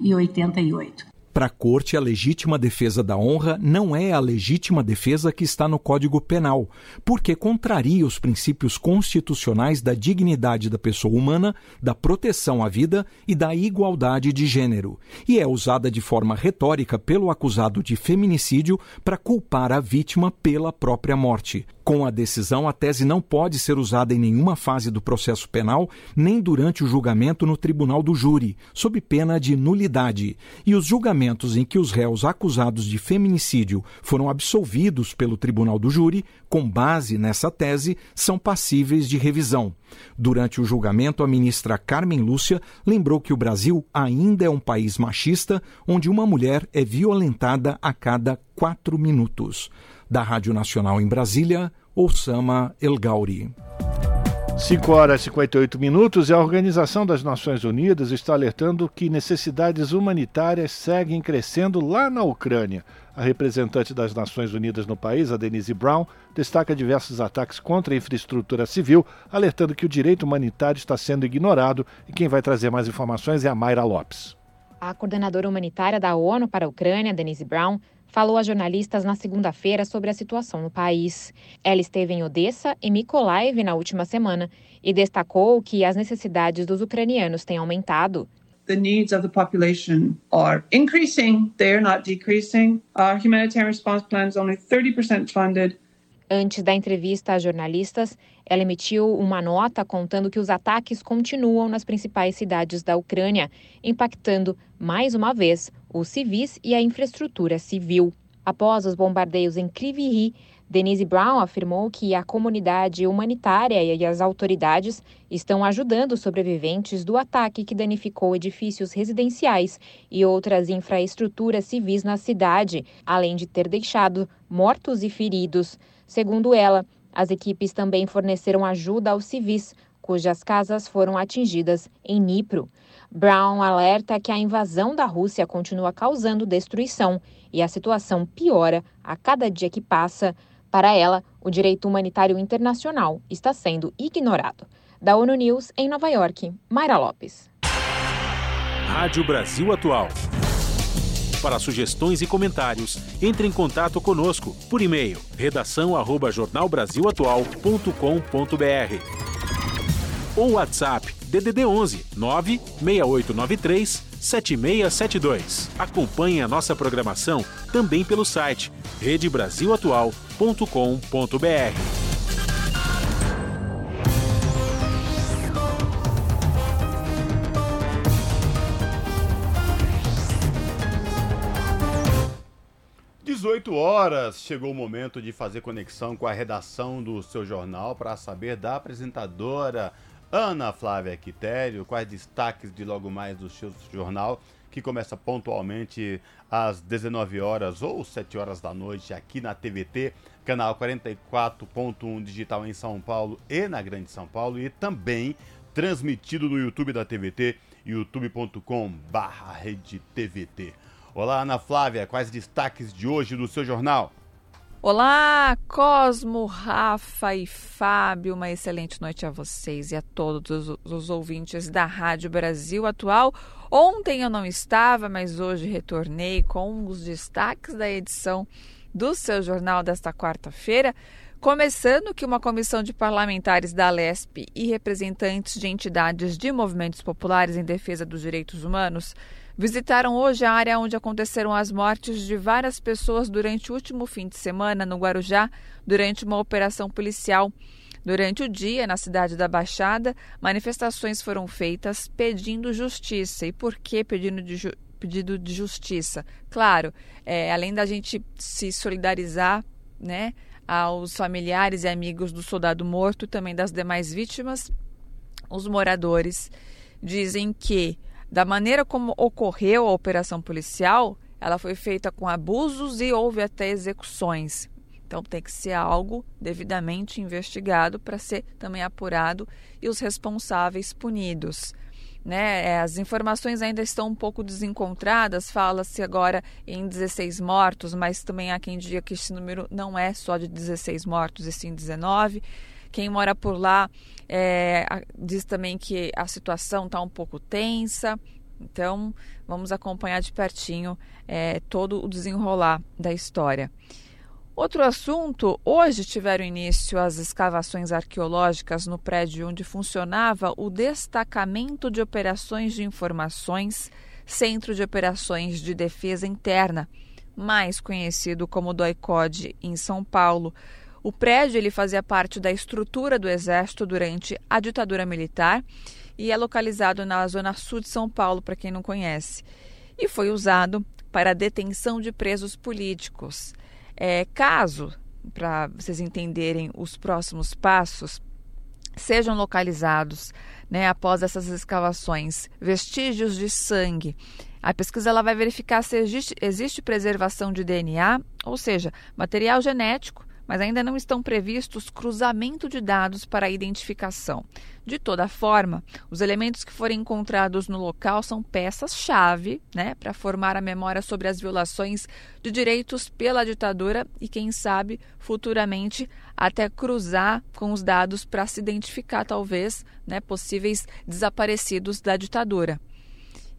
1988. Para a Corte, a legítima defesa da honra não é a legítima defesa que está no Código Penal, porque contraria os princípios constitucionais da dignidade da pessoa humana, da proteção à vida e da igualdade de gênero, e é usada de forma retórica pelo acusado de feminicídio para culpar a vítima pela própria morte. Com a decisão, a tese não pode ser usada em nenhuma fase do processo penal, nem durante o julgamento no tribunal do júri, sob pena de nulidade. E os julgamentos em que os réus acusados de feminicídio foram absolvidos pelo tribunal do júri, com base nessa tese, são passíveis de revisão. Durante o julgamento, a ministra Carmen Lúcia lembrou que o Brasil ainda é um país machista, onde uma mulher é violentada a cada quatro minutos. Da Rádio Nacional em Brasília, Osama El Gauri. 5 horas e 58 minutos e a Organização das Nações Unidas está alertando que necessidades humanitárias seguem crescendo lá na Ucrânia. A representante das Nações Unidas no país, a Denise Brown, destaca diversos ataques contra a infraestrutura civil, alertando que o direito humanitário está sendo ignorado. E quem vai trazer mais informações é a Mayra Lopes. A coordenadora humanitária da ONU para a Ucrânia, Denise Brown, falou a jornalistas na segunda-feira sobre a situação no país. Ela esteve em Odessa e Mykolaiv na última semana e destacou que as necessidades dos ucranianos têm aumentado. The needs of the population are increasing, they are not decreasing. Our humanitarian response plan is only 30% funded. Antes da entrevista a jornalistas, ela emitiu uma nota contando que os ataques continuam nas principais cidades da Ucrânia, impactando, mais uma vez, os civis e a infraestrutura civil. Após os bombardeios em Kryvyi Denise Brown afirmou que a comunidade humanitária e as autoridades estão ajudando sobreviventes do ataque que danificou edifícios residenciais e outras infraestruturas civis na cidade, além de ter deixado mortos e feridos. Segundo ela, as equipes também forneceram ajuda aos civis, cujas casas foram atingidas em Nipro. Brown alerta que a invasão da Rússia continua causando destruição e a situação piora a cada dia que passa. Para ela, o direito humanitário internacional está sendo ignorado. Da ONU News, em Nova York, Mayra Lopes. Rádio Brasil Atual. Para sugestões e comentários, entre em contato conosco por e-mail redação@jornalbrasilatual.com.br ou WhatsApp DDD 11 96893 7672. Acompanhe a nossa programação também pelo site redebrasilatual.com.br. Dezoito horas chegou o momento de fazer conexão com a redação do seu jornal para saber da apresentadora Ana Flávia Quitério, quais destaques de logo mais do seu jornal, que começa pontualmente às 19 horas ou 7 horas da noite aqui na TVT, canal 44.1 digital em São Paulo e na Grande São Paulo e também transmitido no YouTube da TVT, youtube.com/redetvt. Olá, Ana Flávia, quais destaques de hoje do seu jornal? Olá, Cosmo, Rafa e Fábio, uma excelente noite a vocês e a todos os, os, ouvintes da Rádio Brasil Atual. Ontem eu não estava, mas hoje retornei com os destaques da edição do seu jornal desta quarta-feira. Começando que uma comissão de parlamentares da Lesp e representantes de entidades de movimentos populares em defesa dos direitos humanos visitaram hoje a área onde aconteceram as mortes de várias pessoas durante o último fim de semana no Guarujá, durante uma operação policial. Durante o dia, na cidade da Baixada, manifestações foram feitas pedindo justiça. E por que pedindo de ju pedido de justiça? Claro, é, além da gente se solidarizar, né, aos familiares e amigos do soldado morto, também das demais vítimas, os moradores dizem que da maneira como ocorreu a operação policial, ela foi feita com abusos e houve até execuções. Então tem que ser algo devidamente investigado para ser também apurado e os responsáveis punidos. Né? É, as informações ainda estão um pouco desencontradas, fala-se agora em 16 mortos, mas também há quem diga que esse número não é só de 16 mortos, e sim 19. Quem mora por lá é, diz também que a situação está um pouco tensa. Então, vamos acompanhar de pertinho é, todo o desenrolar da história. Outro assunto: hoje tiveram início as escavações arqueológicas no prédio onde funcionava o Destacamento de Operações de Informações, Centro de Operações de Defesa Interna, mais conhecido como DOICOD, em São Paulo. O prédio ele fazia parte da estrutura do Exército durante a ditadura militar e é localizado na zona sul de São Paulo, para quem não conhece. E foi usado para a detenção de presos políticos. É, caso, para vocês entenderem os próximos passos, sejam localizados, né, após essas escavações, vestígios de sangue. A pesquisa ela vai verificar se existe, existe preservação de DNA, ou seja, material genético mas ainda não estão previstos cruzamento de dados para identificação. De toda forma, os elementos que forem encontrados no local são peças-chave né, para formar a memória sobre as violações de direitos pela ditadura e, quem sabe, futuramente até cruzar com os dados para se identificar, talvez, né, possíveis desaparecidos da ditadura.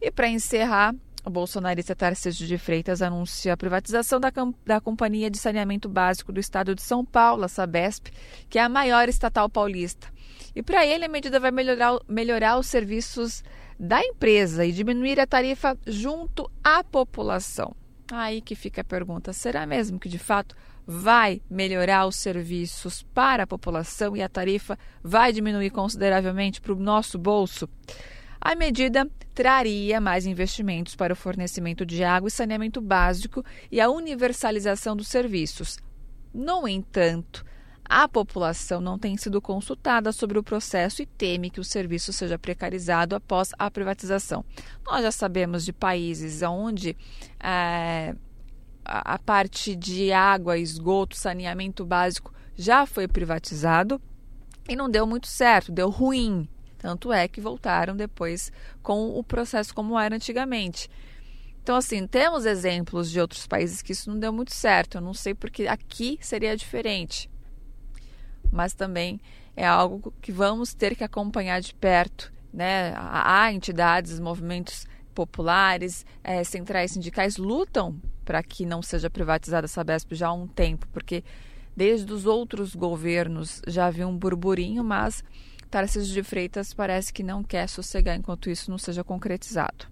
E para encerrar, o bolsonarista Tarcísio de Freitas anuncia a privatização da, da Companhia de Saneamento Básico do Estado de São Paulo, a Sabesp, que é a maior estatal paulista. E para ele, a medida vai melhorar, melhorar os serviços da empresa e diminuir a tarifa junto à população. Aí que fica a pergunta: será mesmo que de fato vai melhorar os serviços para a população e a tarifa vai diminuir consideravelmente para o nosso bolso? A medida traria mais investimentos para o fornecimento de água e saneamento básico e a universalização dos serviços. No entanto, a população não tem sido consultada sobre o processo e teme que o serviço seja precarizado após a privatização. Nós já sabemos de países onde é, a parte de água, esgoto, saneamento básico já foi privatizado e não deu muito certo, deu ruim. Tanto é que voltaram depois com o processo como era antigamente. Então, assim, temos exemplos de outros países que isso não deu muito certo. Eu não sei porque aqui seria diferente. Mas também é algo que vamos ter que acompanhar de perto. Né? Há entidades, movimentos populares, é, centrais sindicais lutam para que não seja privatizada a Sabesp já há um tempo, porque desde os outros governos já havia um burburinho, mas Tarcísio de Freitas parece que não quer sossegar enquanto isso não seja concretizado.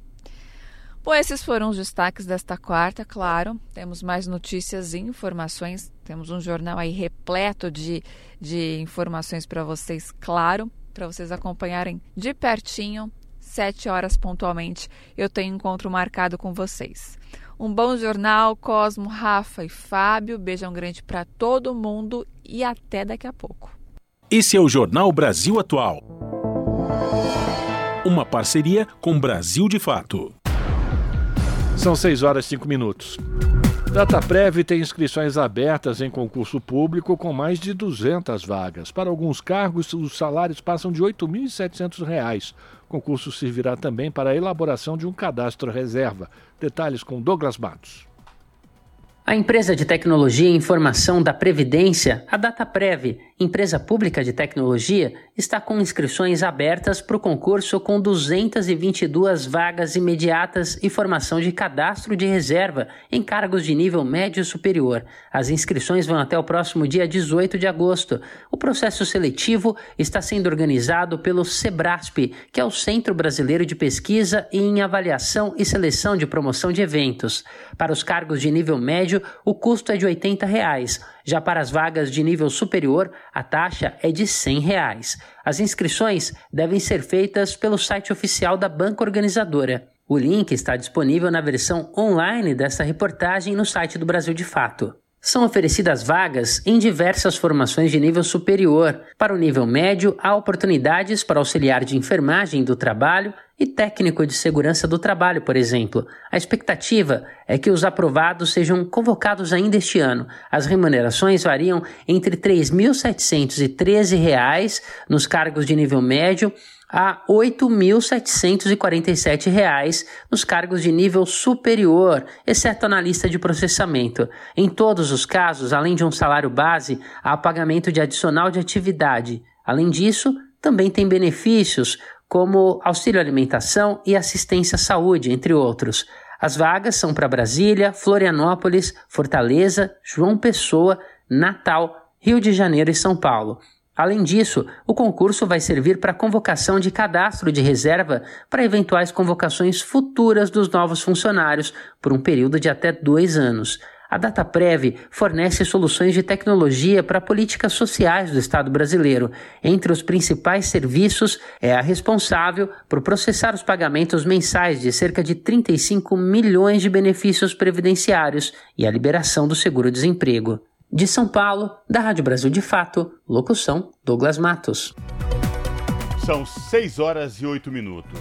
Bom, esses foram os destaques desta quarta, claro. Temos mais notícias e informações. Temos um jornal aí repleto de, de informações para vocês, claro, para vocês acompanharem de pertinho, sete horas pontualmente. Eu tenho encontro marcado com vocês. Um bom jornal, Cosmo, Rafa e Fábio. Beijão grande para todo mundo e até daqui a pouco. Esse é o Jornal Brasil Atual. Uma parceria com Brasil de Fato. São 6 horas e 5 minutos. Dataprev tem inscrições abertas em concurso público com mais de 200 vagas. Para alguns cargos, os salários passam de R$ 8.700. O concurso servirá também para a elaboração de um cadastro reserva. Detalhes com Douglas Matos. A empresa de tecnologia e informação da Previdência, a Dataprev, empresa pública de tecnologia, está com inscrições abertas para o concurso com 222 vagas imediatas e formação de cadastro de reserva em cargos de nível médio superior. As inscrições vão até o próximo dia 18 de agosto. O processo seletivo está sendo organizado pelo SEBRASP, que é o Centro Brasileiro de Pesquisa em Avaliação e Seleção de Promoção de Eventos. Para os cargos de nível médio, o custo é de 80 reais. Já para as vagas de nível superior, a taxa é de 100 reais. As inscrições devem ser feitas pelo site oficial da banca organizadora. O link está disponível na versão online desta reportagem no site do Brasil de Fato. São oferecidas vagas em diversas formações de nível superior. Para o nível médio, há oportunidades para auxiliar de enfermagem do trabalho e técnico de segurança do trabalho, por exemplo. A expectativa é que os aprovados sejam convocados ainda este ano. As remunerações variam entre R$ 3.713 nos cargos de nível médio a R$ 8.747 nos cargos de nível superior, exceto na lista de processamento. Em todos os casos, além de um salário base, há pagamento de adicional de atividade. Além disso, também tem benefícios como auxílio alimentação e assistência à saúde, entre outros. As vagas são para Brasília, Florianópolis, Fortaleza, João Pessoa, Natal, Rio de Janeiro e São Paulo. Além disso, o concurso vai servir para convocação de cadastro de reserva para eventuais convocações futuras dos novos funcionários por um período de até dois anos. A DataPrev fornece soluções de tecnologia para políticas sociais do Estado brasileiro. Entre os principais serviços, é a responsável por processar os pagamentos mensais de cerca de 35 milhões de benefícios previdenciários e a liberação do seguro-desemprego. De São Paulo, da Rádio Brasil de Fato, locução Douglas Matos. São 6 horas e 8 minutos.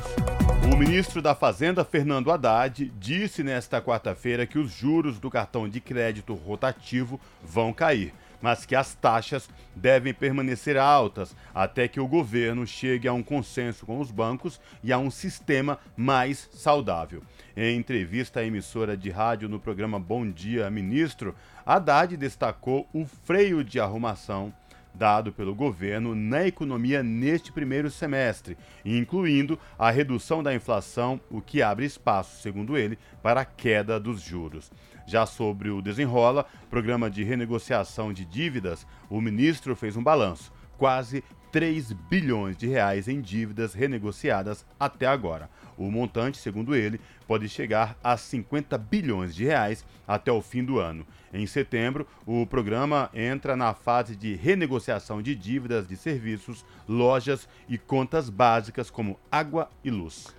O ministro da Fazenda, Fernando Haddad, disse nesta quarta-feira que os juros do cartão de crédito rotativo vão cair, mas que as taxas devem permanecer altas até que o governo chegue a um consenso com os bancos e a um sistema mais saudável. Em entrevista à emissora de rádio no programa Bom Dia Ministro, Haddad destacou o freio de arrumação dado pelo governo na economia neste primeiro semestre, incluindo a redução da inflação, o que abre espaço, segundo ele, para a queda dos juros. Já sobre o desenrola, programa de renegociação de dívidas, o ministro fez um balanço. Quase 3 bilhões de reais em dívidas renegociadas até agora. O montante, segundo ele, pode chegar a 50 bilhões de reais até o fim do ano. Em setembro, o programa entra na fase de renegociação de dívidas de serviços, lojas e contas básicas como água e luz.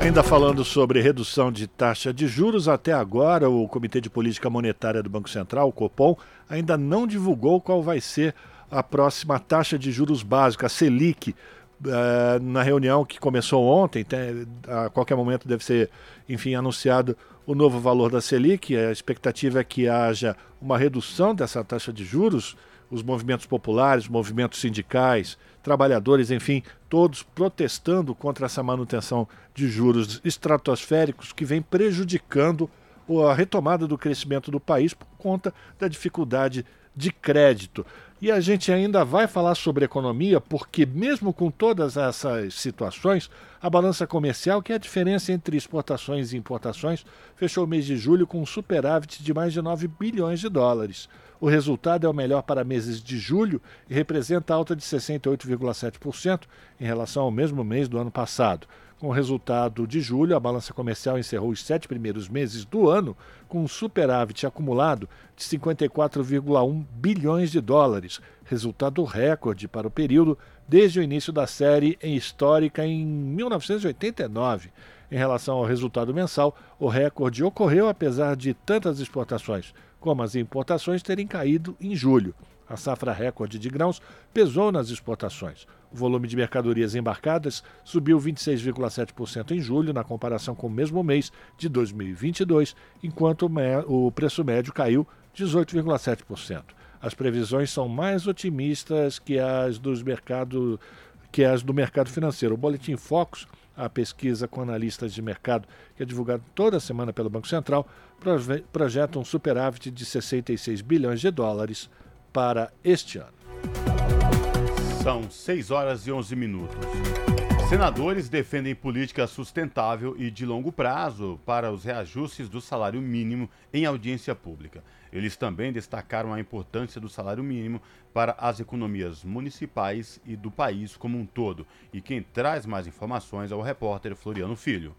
Ainda falando sobre redução de taxa de juros, até agora o Comitê de Política Monetária do Banco Central, o Copom, ainda não divulgou qual vai ser a próxima taxa de juros básica, a Selic. Uh, na reunião que começou ontem, tem, a qualquer momento deve ser, enfim, anunciado o novo valor da Selic. A expectativa é que haja uma redução dessa taxa de juros. Os movimentos populares, movimentos sindicais, trabalhadores, enfim, todos protestando contra essa manutenção de juros estratosféricos que vem prejudicando a retomada do crescimento do país por conta da dificuldade de crédito. E a gente ainda vai falar sobre economia, porque, mesmo com todas essas situações, a balança comercial, que é a diferença entre exportações e importações, fechou o mês de julho com um superávit de mais de 9 bilhões de dólares. O resultado é o melhor para meses de julho e representa alta de 68,7% em relação ao mesmo mês do ano passado. Com o resultado de julho, a balança comercial encerrou os sete primeiros meses do ano com um superávit acumulado de 54,1 bilhões de dólares, resultado recorde para o período desde o início da série em histórica em 1989. Em relação ao resultado mensal, o recorde ocorreu apesar de tantas exportações como as importações terem caído em julho. A safra recorde de grãos pesou nas exportações. O volume de mercadorias embarcadas subiu 26,7% em julho, na comparação com o mesmo mês de 2022, enquanto o preço médio caiu 18,7%. As previsões são mais otimistas que as, mercado, que as do mercado financeiro. O Boletim Focus, a pesquisa com analistas de mercado, que é divulgada toda semana pelo Banco Central, projeta um superávit de 66 bilhões de dólares para este ano. São 6 horas e 11 minutos. Senadores defendem política sustentável e de longo prazo para os reajustes do salário mínimo em audiência pública. Eles também destacaram a importância do salário mínimo para as economias municipais e do país como um todo. E quem traz mais informações é o repórter Floriano Filho.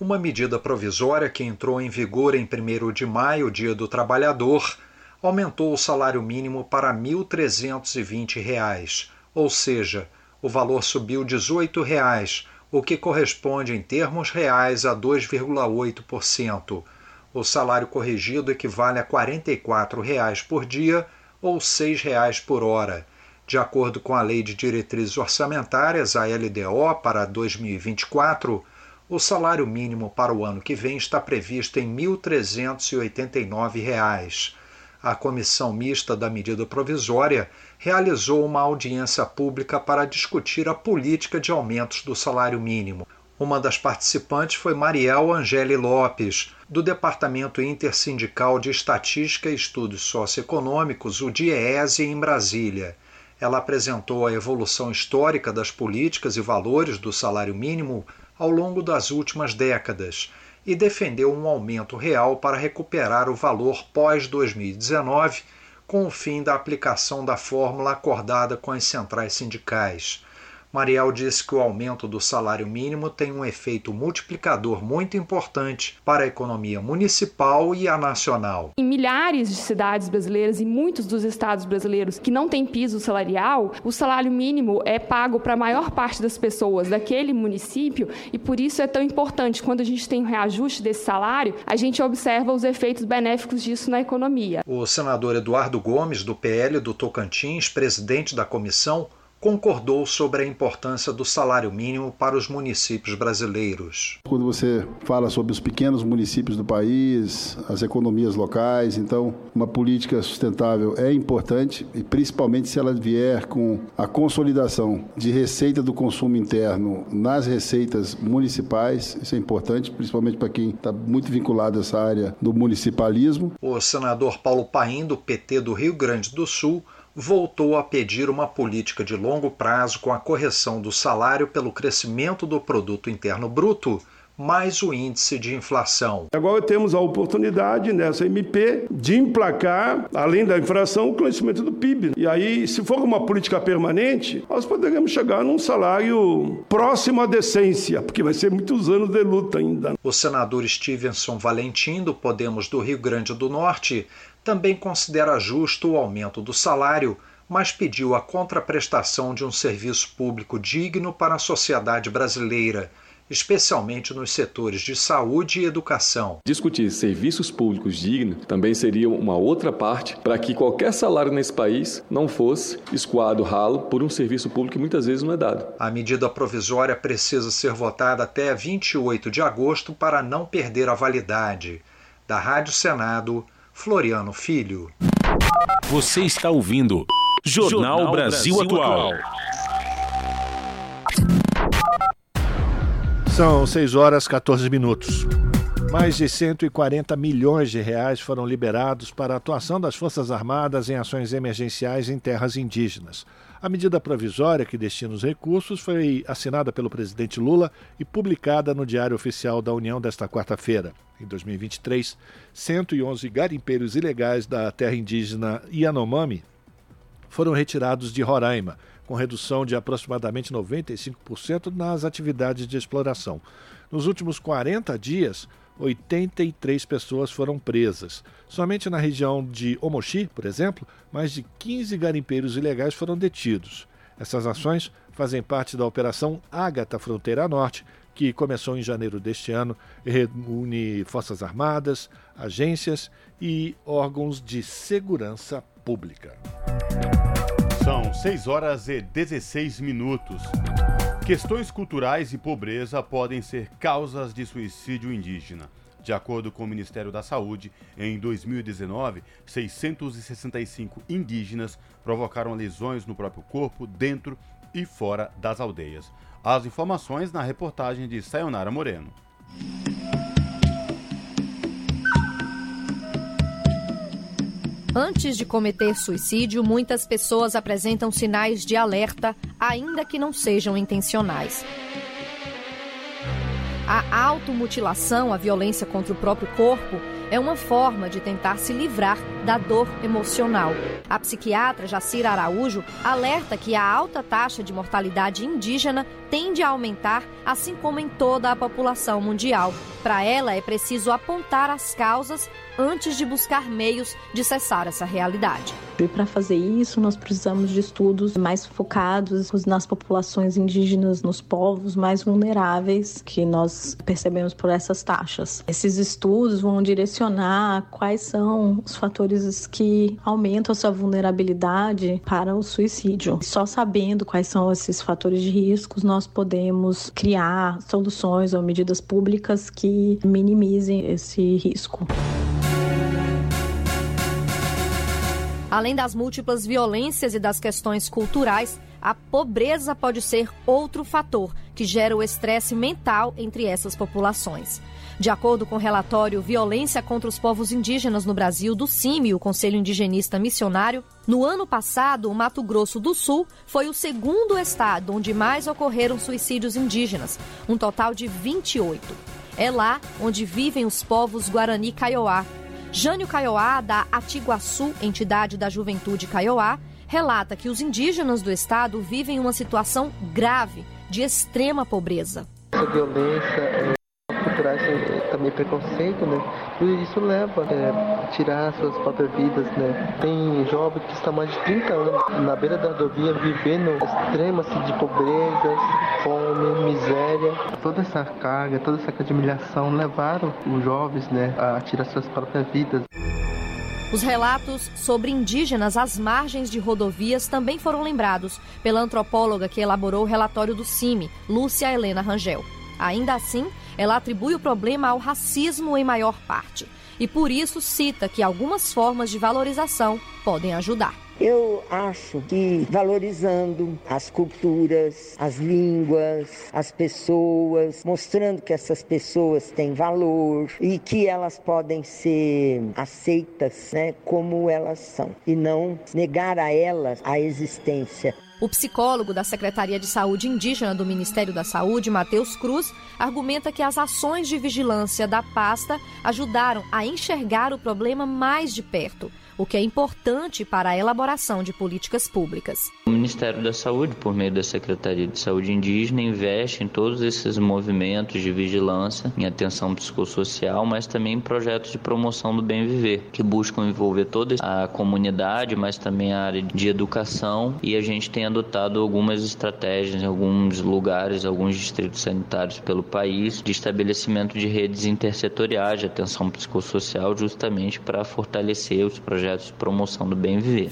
Uma medida provisória que entrou em vigor em 1 de maio, Dia do Trabalhador, aumentou o salário mínimo para R$ 1.320, ou seja, o valor subiu 18 reais, o que corresponde em termos reais a 2,8%. O salário corrigido equivale a 44 reais por dia ou 6 reais por hora. De acordo com a Lei de Diretrizes Orçamentárias, a LDO, para 2024, o salário mínimo para o ano que vem está previsto em R$ 1.389. A comissão mista da medida provisória realizou uma audiência pública para discutir a política de aumentos do salário mínimo. Uma das participantes foi Mariel Angeli Lopes, do Departamento Intersindical de Estatística e Estudos Socioeconômicos, o DIEESE, em Brasília. Ela apresentou a evolução histórica das políticas e valores do salário mínimo ao longo das últimas décadas e defendeu um aumento real para recuperar o valor pós-2019, com o fim da aplicação da fórmula acordada com as centrais sindicais. Mariel disse que o aumento do salário mínimo tem um efeito multiplicador muito importante para a economia municipal e a nacional. Em milhares de cidades brasileiras e muitos dos estados brasileiros que não têm piso salarial, o salário mínimo é pago para a maior parte das pessoas daquele município e por isso é tão importante quando a gente tem um reajuste desse salário, a gente observa os efeitos benéficos disso na economia. O senador Eduardo Gomes, do PL do Tocantins, presidente da comissão, concordou sobre a importância do salário mínimo para os municípios brasileiros. Quando você fala sobre os pequenos municípios do país, as economias locais, então uma política sustentável é importante e principalmente se ela vier com a consolidação de receita do consumo interno nas receitas municipais, isso é importante, principalmente para quem está muito vinculado a essa área do municipalismo. O senador Paulo Paim, do PT do Rio Grande do Sul, voltou a pedir uma política de longo prazo com a correção do salário pelo crescimento do produto interno bruto, mais o índice de inflação. Agora temos a oportunidade nessa MP de emplacar, além da inflação, o crescimento do PIB. E aí, se for uma política permanente, nós poderemos chegar num salário próximo à decência, porque vai ser muitos anos de luta ainda. O senador Stevenson Valentim, do Podemos do Rio Grande do Norte, também considera justo o aumento do salário, mas pediu a contraprestação de um serviço público digno para a sociedade brasileira especialmente nos setores de saúde e educação. Discutir serviços públicos dignos também seria uma outra parte para que qualquer salário nesse país não fosse escoado ralo por um serviço público que muitas vezes não é dado. A medida provisória precisa ser votada até 28 de agosto para não perder a validade. Da Rádio Senado, Floriano Filho. Você está ouvindo Jornal, Jornal Brasil, Brasil, Atual. São 6 horas 14 minutos. Mais de 140 milhões de reais foram liberados para a atuação das Forças Armadas em ações emergenciais em terras indígenas. A medida provisória que destina os recursos foi assinada pelo presidente Lula e publicada no Diário Oficial da União desta quarta-feira. Em 2023, 111 garimpeiros ilegais da terra indígena Yanomami foram retirados de Roraima com redução de aproximadamente 95% nas atividades de exploração. Nos últimos 40 dias, 83 pessoas foram presas. Somente na região de Omochi, por exemplo, mais de 15 garimpeiros ilegais foram detidos. Essas ações fazem parte da Operação Ágata Fronteira Norte, que começou em janeiro deste ano e reúne Forças Armadas, agências e órgãos de segurança pública. São 6 horas e 16 minutos. Questões culturais e pobreza podem ser causas de suicídio indígena. De acordo com o Ministério da Saúde, em 2019, 665 indígenas provocaram lesões no próprio corpo, dentro e fora das aldeias. As informações na reportagem de Sayonara Moreno. Antes de cometer suicídio, muitas pessoas apresentam sinais de alerta, ainda que não sejam intencionais. A automutilação, a violência contra o próprio corpo, é uma forma de tentar se livrar da dor emocional. A psiquiatra Jacira Araújo alerta que a alta taxa de mortalidade indígena tende a aumentar, assim como em toda a população mundial. Para ela, é preciso apontar as causas antes de buscar meios de cessar essa realidade. E para fazer isso, nós precisamos de estudos mais focados nas populações indígenas, nos povos mais vulneráveis que nós percebemos por essas taxas. Esses estudos vão direcionar quais são os fatores que aumentam a sua vulnerabilidade para o suicídio. Só sabendo quais são esses fatores de riscos, nós podemos criar soluções ou medidas públicas que minimizem esse risco. Além das múltiplas violências e das questões culturais, a pobreza pode ser outro fator que gera o estresse mental entre essas populações. De acordo com o relatório Violência contra os Povos Indígenas no Brasil do CIMI, o Conselho Indigenista Missionário, no ano passado, o Mato Grosso do Sul foi o segundo estado onde mais ocorreram suicídios indígenas, um total de 28. É lá onde vivem os povos Guarani Kaiowá, Jânio Caioá, da Atiguaçu, entidade da Juventude Caioá, relata que os indígenas do estado vivem uma situação grave de extrema pobreza. Violência culturais também preconceito, né? E isso leva é, a tirar suas próprias vidas, né? Tem jovens que estão mais de 30 anos na beira da rodovia vivendo extremas assim, de pobreza, fome, miséria. Toda essa carga, toda essa humilhação levaram os jovens, né, a tirar suas próprias vidas. Os relatos sobre indígenas às margens de rodovias também foram lembrados pela antropóloga que elaborou o relatório do CIMI, Lúcia Helena Rangel. Ainda assim, ela atribui o problema ao racismo em maior parte e por isso cita que algumas formas de valorização podem ajudar. Eu acho que valorizando as culturas, as línguas, as pessoas, mostrando que essas pessoas têm valor e que elas podem ser aceitas né, como elas são e não negar a elas a existência. O psicólogo da Secretaria de Saúde Indígena do Ministério da Saúde, Matheus Cruz, argumenta que as ações de vigilância da pasta ajudaram a enxergar o problema mais de perto o que é importante para a elaboração de políticas públicas. O Ministério da Saúde, por meio da Secretaria de Saúde Indígena, investe em todos esses movimentos de vigilância, em atenção psicossocial, mas também em projetos de promoção do bem viver, que buscam envolver toda a comunidade, mas também a área de educação. E a gente tem adotado algumas estratégias em alguns lugares, alguns distritos sanitários pelo país, de estabelecimento de redes intersetoriais de atenção psicossocial, justamente para fortalecer os projetos projetos de promoção do bem viver.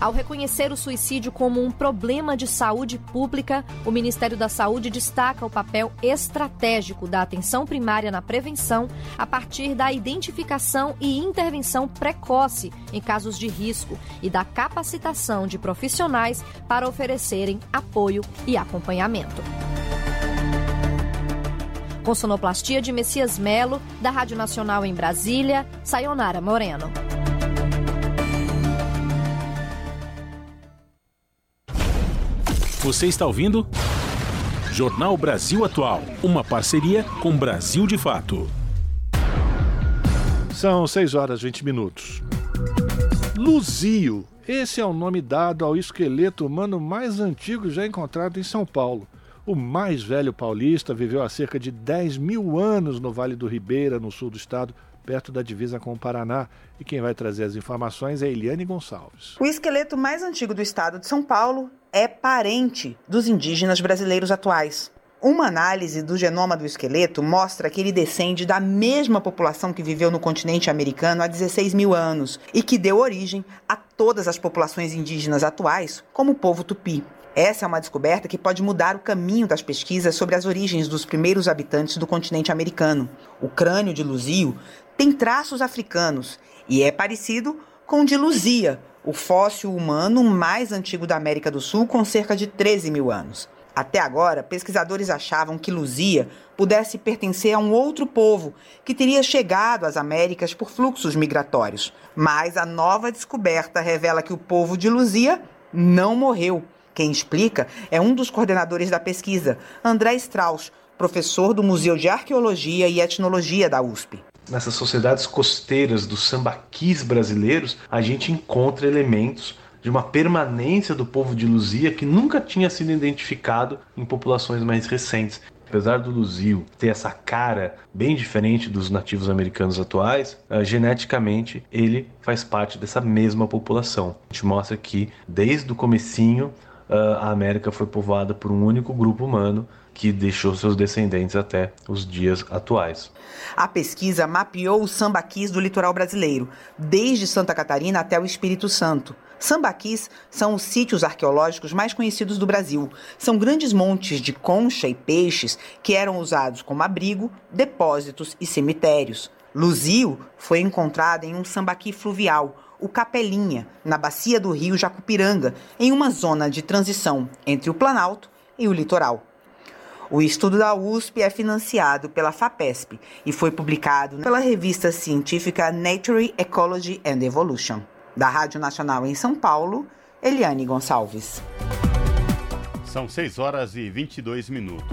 Ao reconhecer o suicídio como um problema de saúde pública, o Ministério da Saúde destaca o papel estratégico da atenção primária na prevenção a partir da identificação e intervenção precoce em casos de risco e da capacitação de profissionais para oferecerem apoio e acompanhamento. Com sonoplastia de Messias Melo, da Rádio Nacional em Brasília, Sayonara Moreno. Você está ouvindo? Jornal Brasil Atual, uma parceria com Brasil de Fato. São 6 horas e 20 minutos. Luzio. Esse é o nome dado ao esqueleto humano mais antigo já encontrado em São Paulo. O mais velho paulista viveu há cerca de 10 mil anos no Vale do Ribeira, no sul do estado, perto da divisa com o Paraná. E quem vai trazer as informações é Eliane Gonçalves. O esqueleto mais antigo do estado de São Paulo é parente dos indígenas brasileiros atuais. Uma análise do genoma do esqueleto mostra que ele descende da mesma população que viveu no continente americano há 16 mil anos e que deu origem a todas as populações indígenas atuais, como o povo tupi. Essa é uma descoberta que pode mudar o caminho das pesquisas sobre as origens dos primeiros habitantes do continente americano. O crânio de Luzio tem traços africanos e é parecido com o de Luzia, o fóssil humano mais antigo da América do Sul, com cerca de 13 mil anos. Até agora, pesquisadores achavam que Luzia pudesse pertencer a um outro povo que teria chegado às Américas por fluxos migratórios. Mas a nova descoberta revela que o povo de Luzia não morreu. Quem explica é um dos coordenadores da pesquisa, André Strauss, professor do Museu de Arqueologia e Etnologia da USP nessas sociedades costeiras dos sambaquis brasileiros, a gente encontra elementos de uma permanência do povo de Luzia que nunca tinha sido identificado em populações mais recentes. Apesar do Luzio ter essa cara bem diferente dos nativos americanos atuais, uh, geneticamente ele faz parte dessa mesma população. A gente mostra que desde o comecinho a América foi povoada por um único grupo humano que deixou seus descendentes até os dias atuais. A pesquisa mapeou os sambaquis do litoral brasileiro, desde Santa Catarina até o Espírito Santo. Sambaquis são os sítios arqueológicos mais conhecidos do Brasil. São grandes montes de concha e peixes que eram usados como abrigo, depósitos e cemitérios. Luzio foi encontrado em um sambaqui fluvial, o Capelinha, na bacia do rio Jacupiranga, em uma zona de transição entre o Planalto e o litoral. O estudo da USP é financiado pela FAPESP e foi publicado pela revista científica Nature, Ecology and Evolution. Da Rádio Nacional em São Paulo, Eliane Gonçalves. São 6 horas e 22 minutos.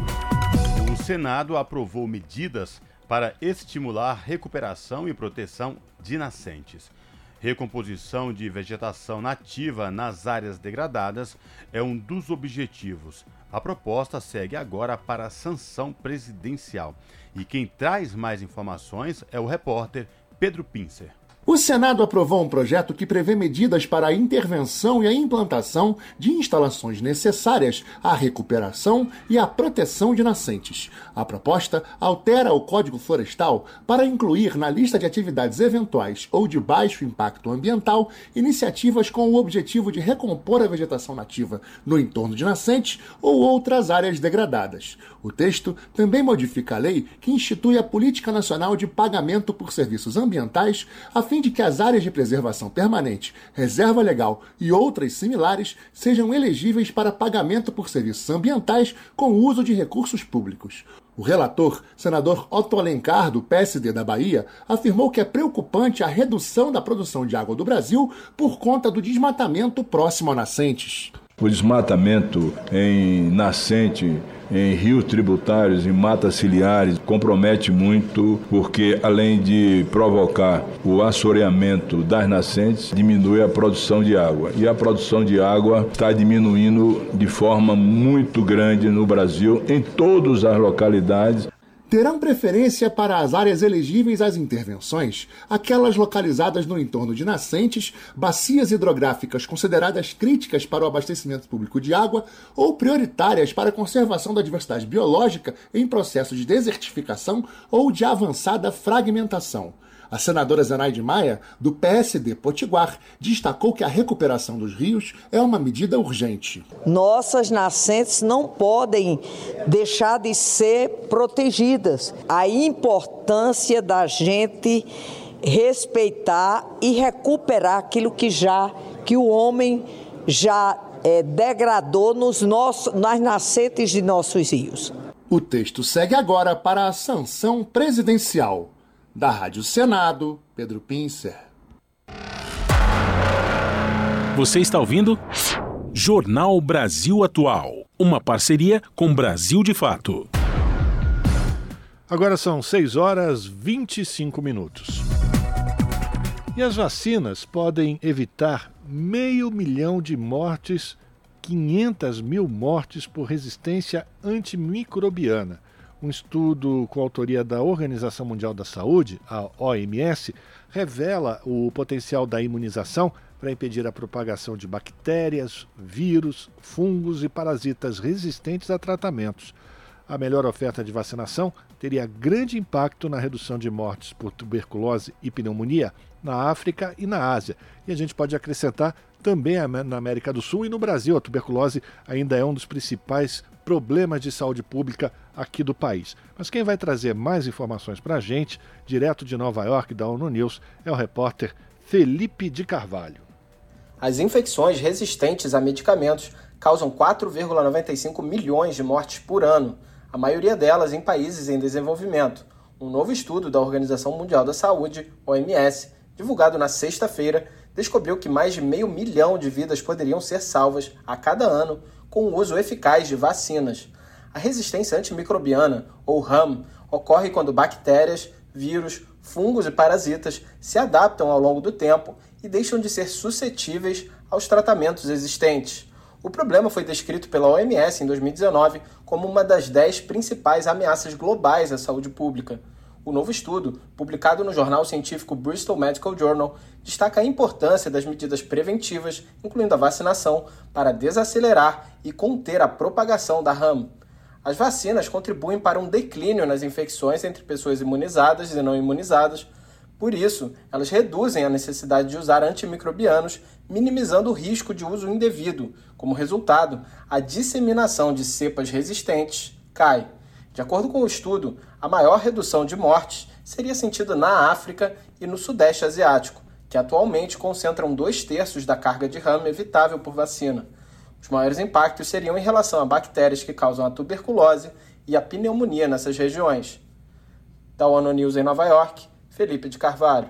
O Senado aprovou medidas para estimular recuperação e proteção de nascentes. Recomposição de vegetação nativa nas áreas degradadas é um dos objetivos. A proposta segue agora para a sanção presidencial. E quem traz mais informações é o repórter Pedro Pincer. O Senado aprovou um projeto que prevê medidas para a intervenção e a implantação de instalações necessárias à recuperação e à proteção de nascentes. A proposta altera o Código Florestal para incluir na lista de atividades eventuais ou de baixo impacto ambiental iniciativas com o objetivo de recompor a vegetação nativa no entorno de nascentes ou outras áreas degradadas. O texto também modifica a lei que institui a Política Nacional de Pagamento por Serviços Ambientais a fim de que as áreas de preservação permanente, reserva legal e outras similares sejam elegíveis para pagamento por serviços ambientais com uso de recursos públicos. O relator, senador Otto Alencar, do PSD da Bahia, afirmou que é preocupante a redução da produção de água do Brasil por conta do desmatamento próximo a nascentes. O desmatamento em nascente em rios tributários, em matas ciliares, compromete muito, porque além de provocar o assoreamento das nascentes, diminui a produção de água. E a produção de água está diminuindo de forma muito grande no Brasil, em todas as localidades terão preferência para as áreas elegíveis às intervenções, aquelas localizadas no entorno de nascentes, bacias hidrográficas consideradas críticas para o abastecimento público de água ou prioritárias para a conservação da diversidade biológica em processo de desertificação ou de avançada fragmentação. A senadora Zenaide Maia, do PSD Potiguar, destacou que a recuperação dos rios é uma medida urgente. Nossas nascentes não podem deixar de ser protegidas. A importância da gente respeitar e recuperar aquilo que já que o homem já é, degradou nos nossos, nas nascentes de nossos rios. O texto segue agora para a sanção presidencial. Da Rádio Senado, Pedro Pincer. Você está ouvindo? Jornal Brasil Atual. Uma parceria com Brasil de Fato. Agora são 6 horas 25 minutos. E as vacinas podem evitar meio milhão de mortes, 500 mil mortes por resistência antimicrobiana. Um estudo com autoria da Organização Mundial da Saúde, a OMS, revela o potencial da imunização para impedir a propagação de bactérias, vírus, fungos e parasitas resistentes a tratamentos. A melhor oferta de vacinação teria grande impacto na redução de mortes por tuberculose e pneumonia na África e na Ásia. E a gente pode acrescentar também na América do Sul e no Brasil. A tuberculose ainda é um dos principais problemas de saúde pública aqui do país. Mas quem vai trazer mais informações para a gente, direto de Nova York, da ONU News, é o repórter Felipe de Carvalho. As infecções resistentes a medicamentos causam 4,95 milhões de mortes por ano, a maioria delas em países em desenvolvimento. Um novo estudo da Organização Mundial da Saúde, OMS, divulgado na sexta-feira, descobriu que mais de meio milhão de vidas poderiam ser salvas a cada ano com o uso eficaz de vacinas. A resistência antimicrobiana, ou RAM, ocorre quando bactérias, vírus, fungos e parasitas se adaptam ao longo do tempo e deixam de ser suscetíveis aos tratamentos existentes. O problema foi descrito pela OMS em 2019 como uma das dez principais ameaças globais à saúde pública. O novo estudo, publicado no jornal científico Bristol Medical Journal, destaca a importância das medidas preventivas, incluindo a vacinação, para desacelerar e conter a propagação da RAM. As vacinas contribuem para um declínio nas infecções entre pessoas imunizadas e não imunizadas. Por isso, elas reduzem a necessidade de usar antimicrobianos, minimizando o risco de uso indevido. Como resultado, a disseminação de cepas resistentes cai. De acordo com o estudo, a maior redução de mortes seria sentida na África e no Sudeste Asiático, que atualmente concentram dois terços da carga de rama evitável por vacina. Os maiores impactos seriam em relação a bactérias que causam a tuberculose e a pneumonia nessas regiões. Da ONU News em Nova York, Felipe de Carvalho.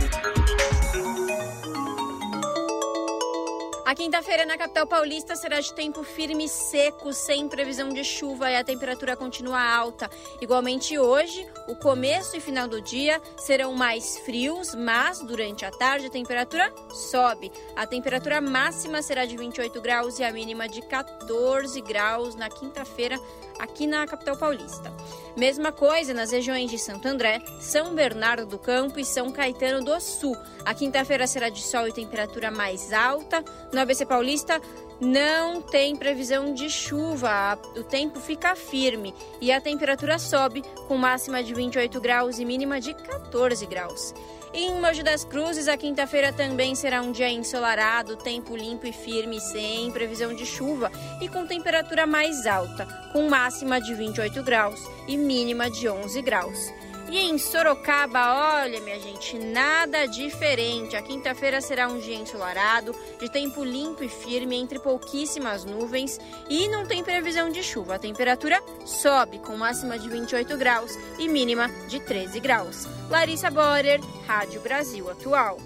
A quinta-feira na capital paulista será de tempo firme e seco, sem previsão de chuva e a temperatura continua alta. Igualmente hoje, o começo e final do dia serão mais frios, mas durante a tarde a temperatura sobe. A temperatura máxima será de 28 graus e a mínima de 14 graus na quinta-feira aqui na capital paulista. Mesma coisa nas regiões de Santo André, São Bernardo do Campo e São Caetano do Sul. A quinta-feira será de sol e temperatura mais alta. No ABC Paulista, não tem previsão de chuva, o tempo fica firme e a temperatura sobe com máxima de 28 graus e mínima de 14 graus. Em Mogi das Cruzes, a quinta-feira também será um dia ensolarado, tempo limpo e firme, sem previsão de chuva e com temperatura mais alta, com máxima de 28 graus e mínima de 11 graus. E em Sorocaba, olha, minha gente, nada diferente. A quinta-feira será um dia ensolarado, de tempo limpo e firme, entre pouquíssimas nuvens e não tem previsão de chuva. A temperatura sobe, com máxima de 28 graus e mínima de 13 graus. Larissa Borer, Rádio Brasil Atual.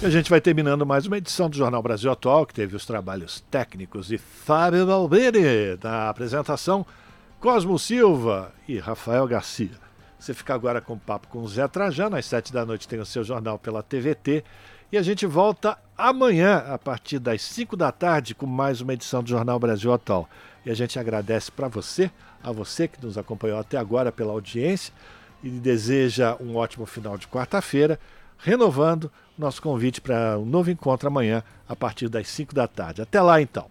E a gente vai terminando mais uma edição do Jornal Brasil Atual, que teve os trabalhos técnicos de Fábio Balbini na apresentação. Cosmo Silva e Rafael Garcia. Você fica agora com o papo com o Zé Trajano. Às sete da noite tem o seu jornal pela TVT. E a gente volta amanhã, a partir das cinco da tarde, com mais uma edição do Jornal Brasil Atual. E a gente agradece para você, a você que nos acompanhou até agora pela audiência e deseja um ótimo final de quarta-feira, renovando nosso convite para um novo encontro amanhã, a partir das cinco da tarde. Até lá, então.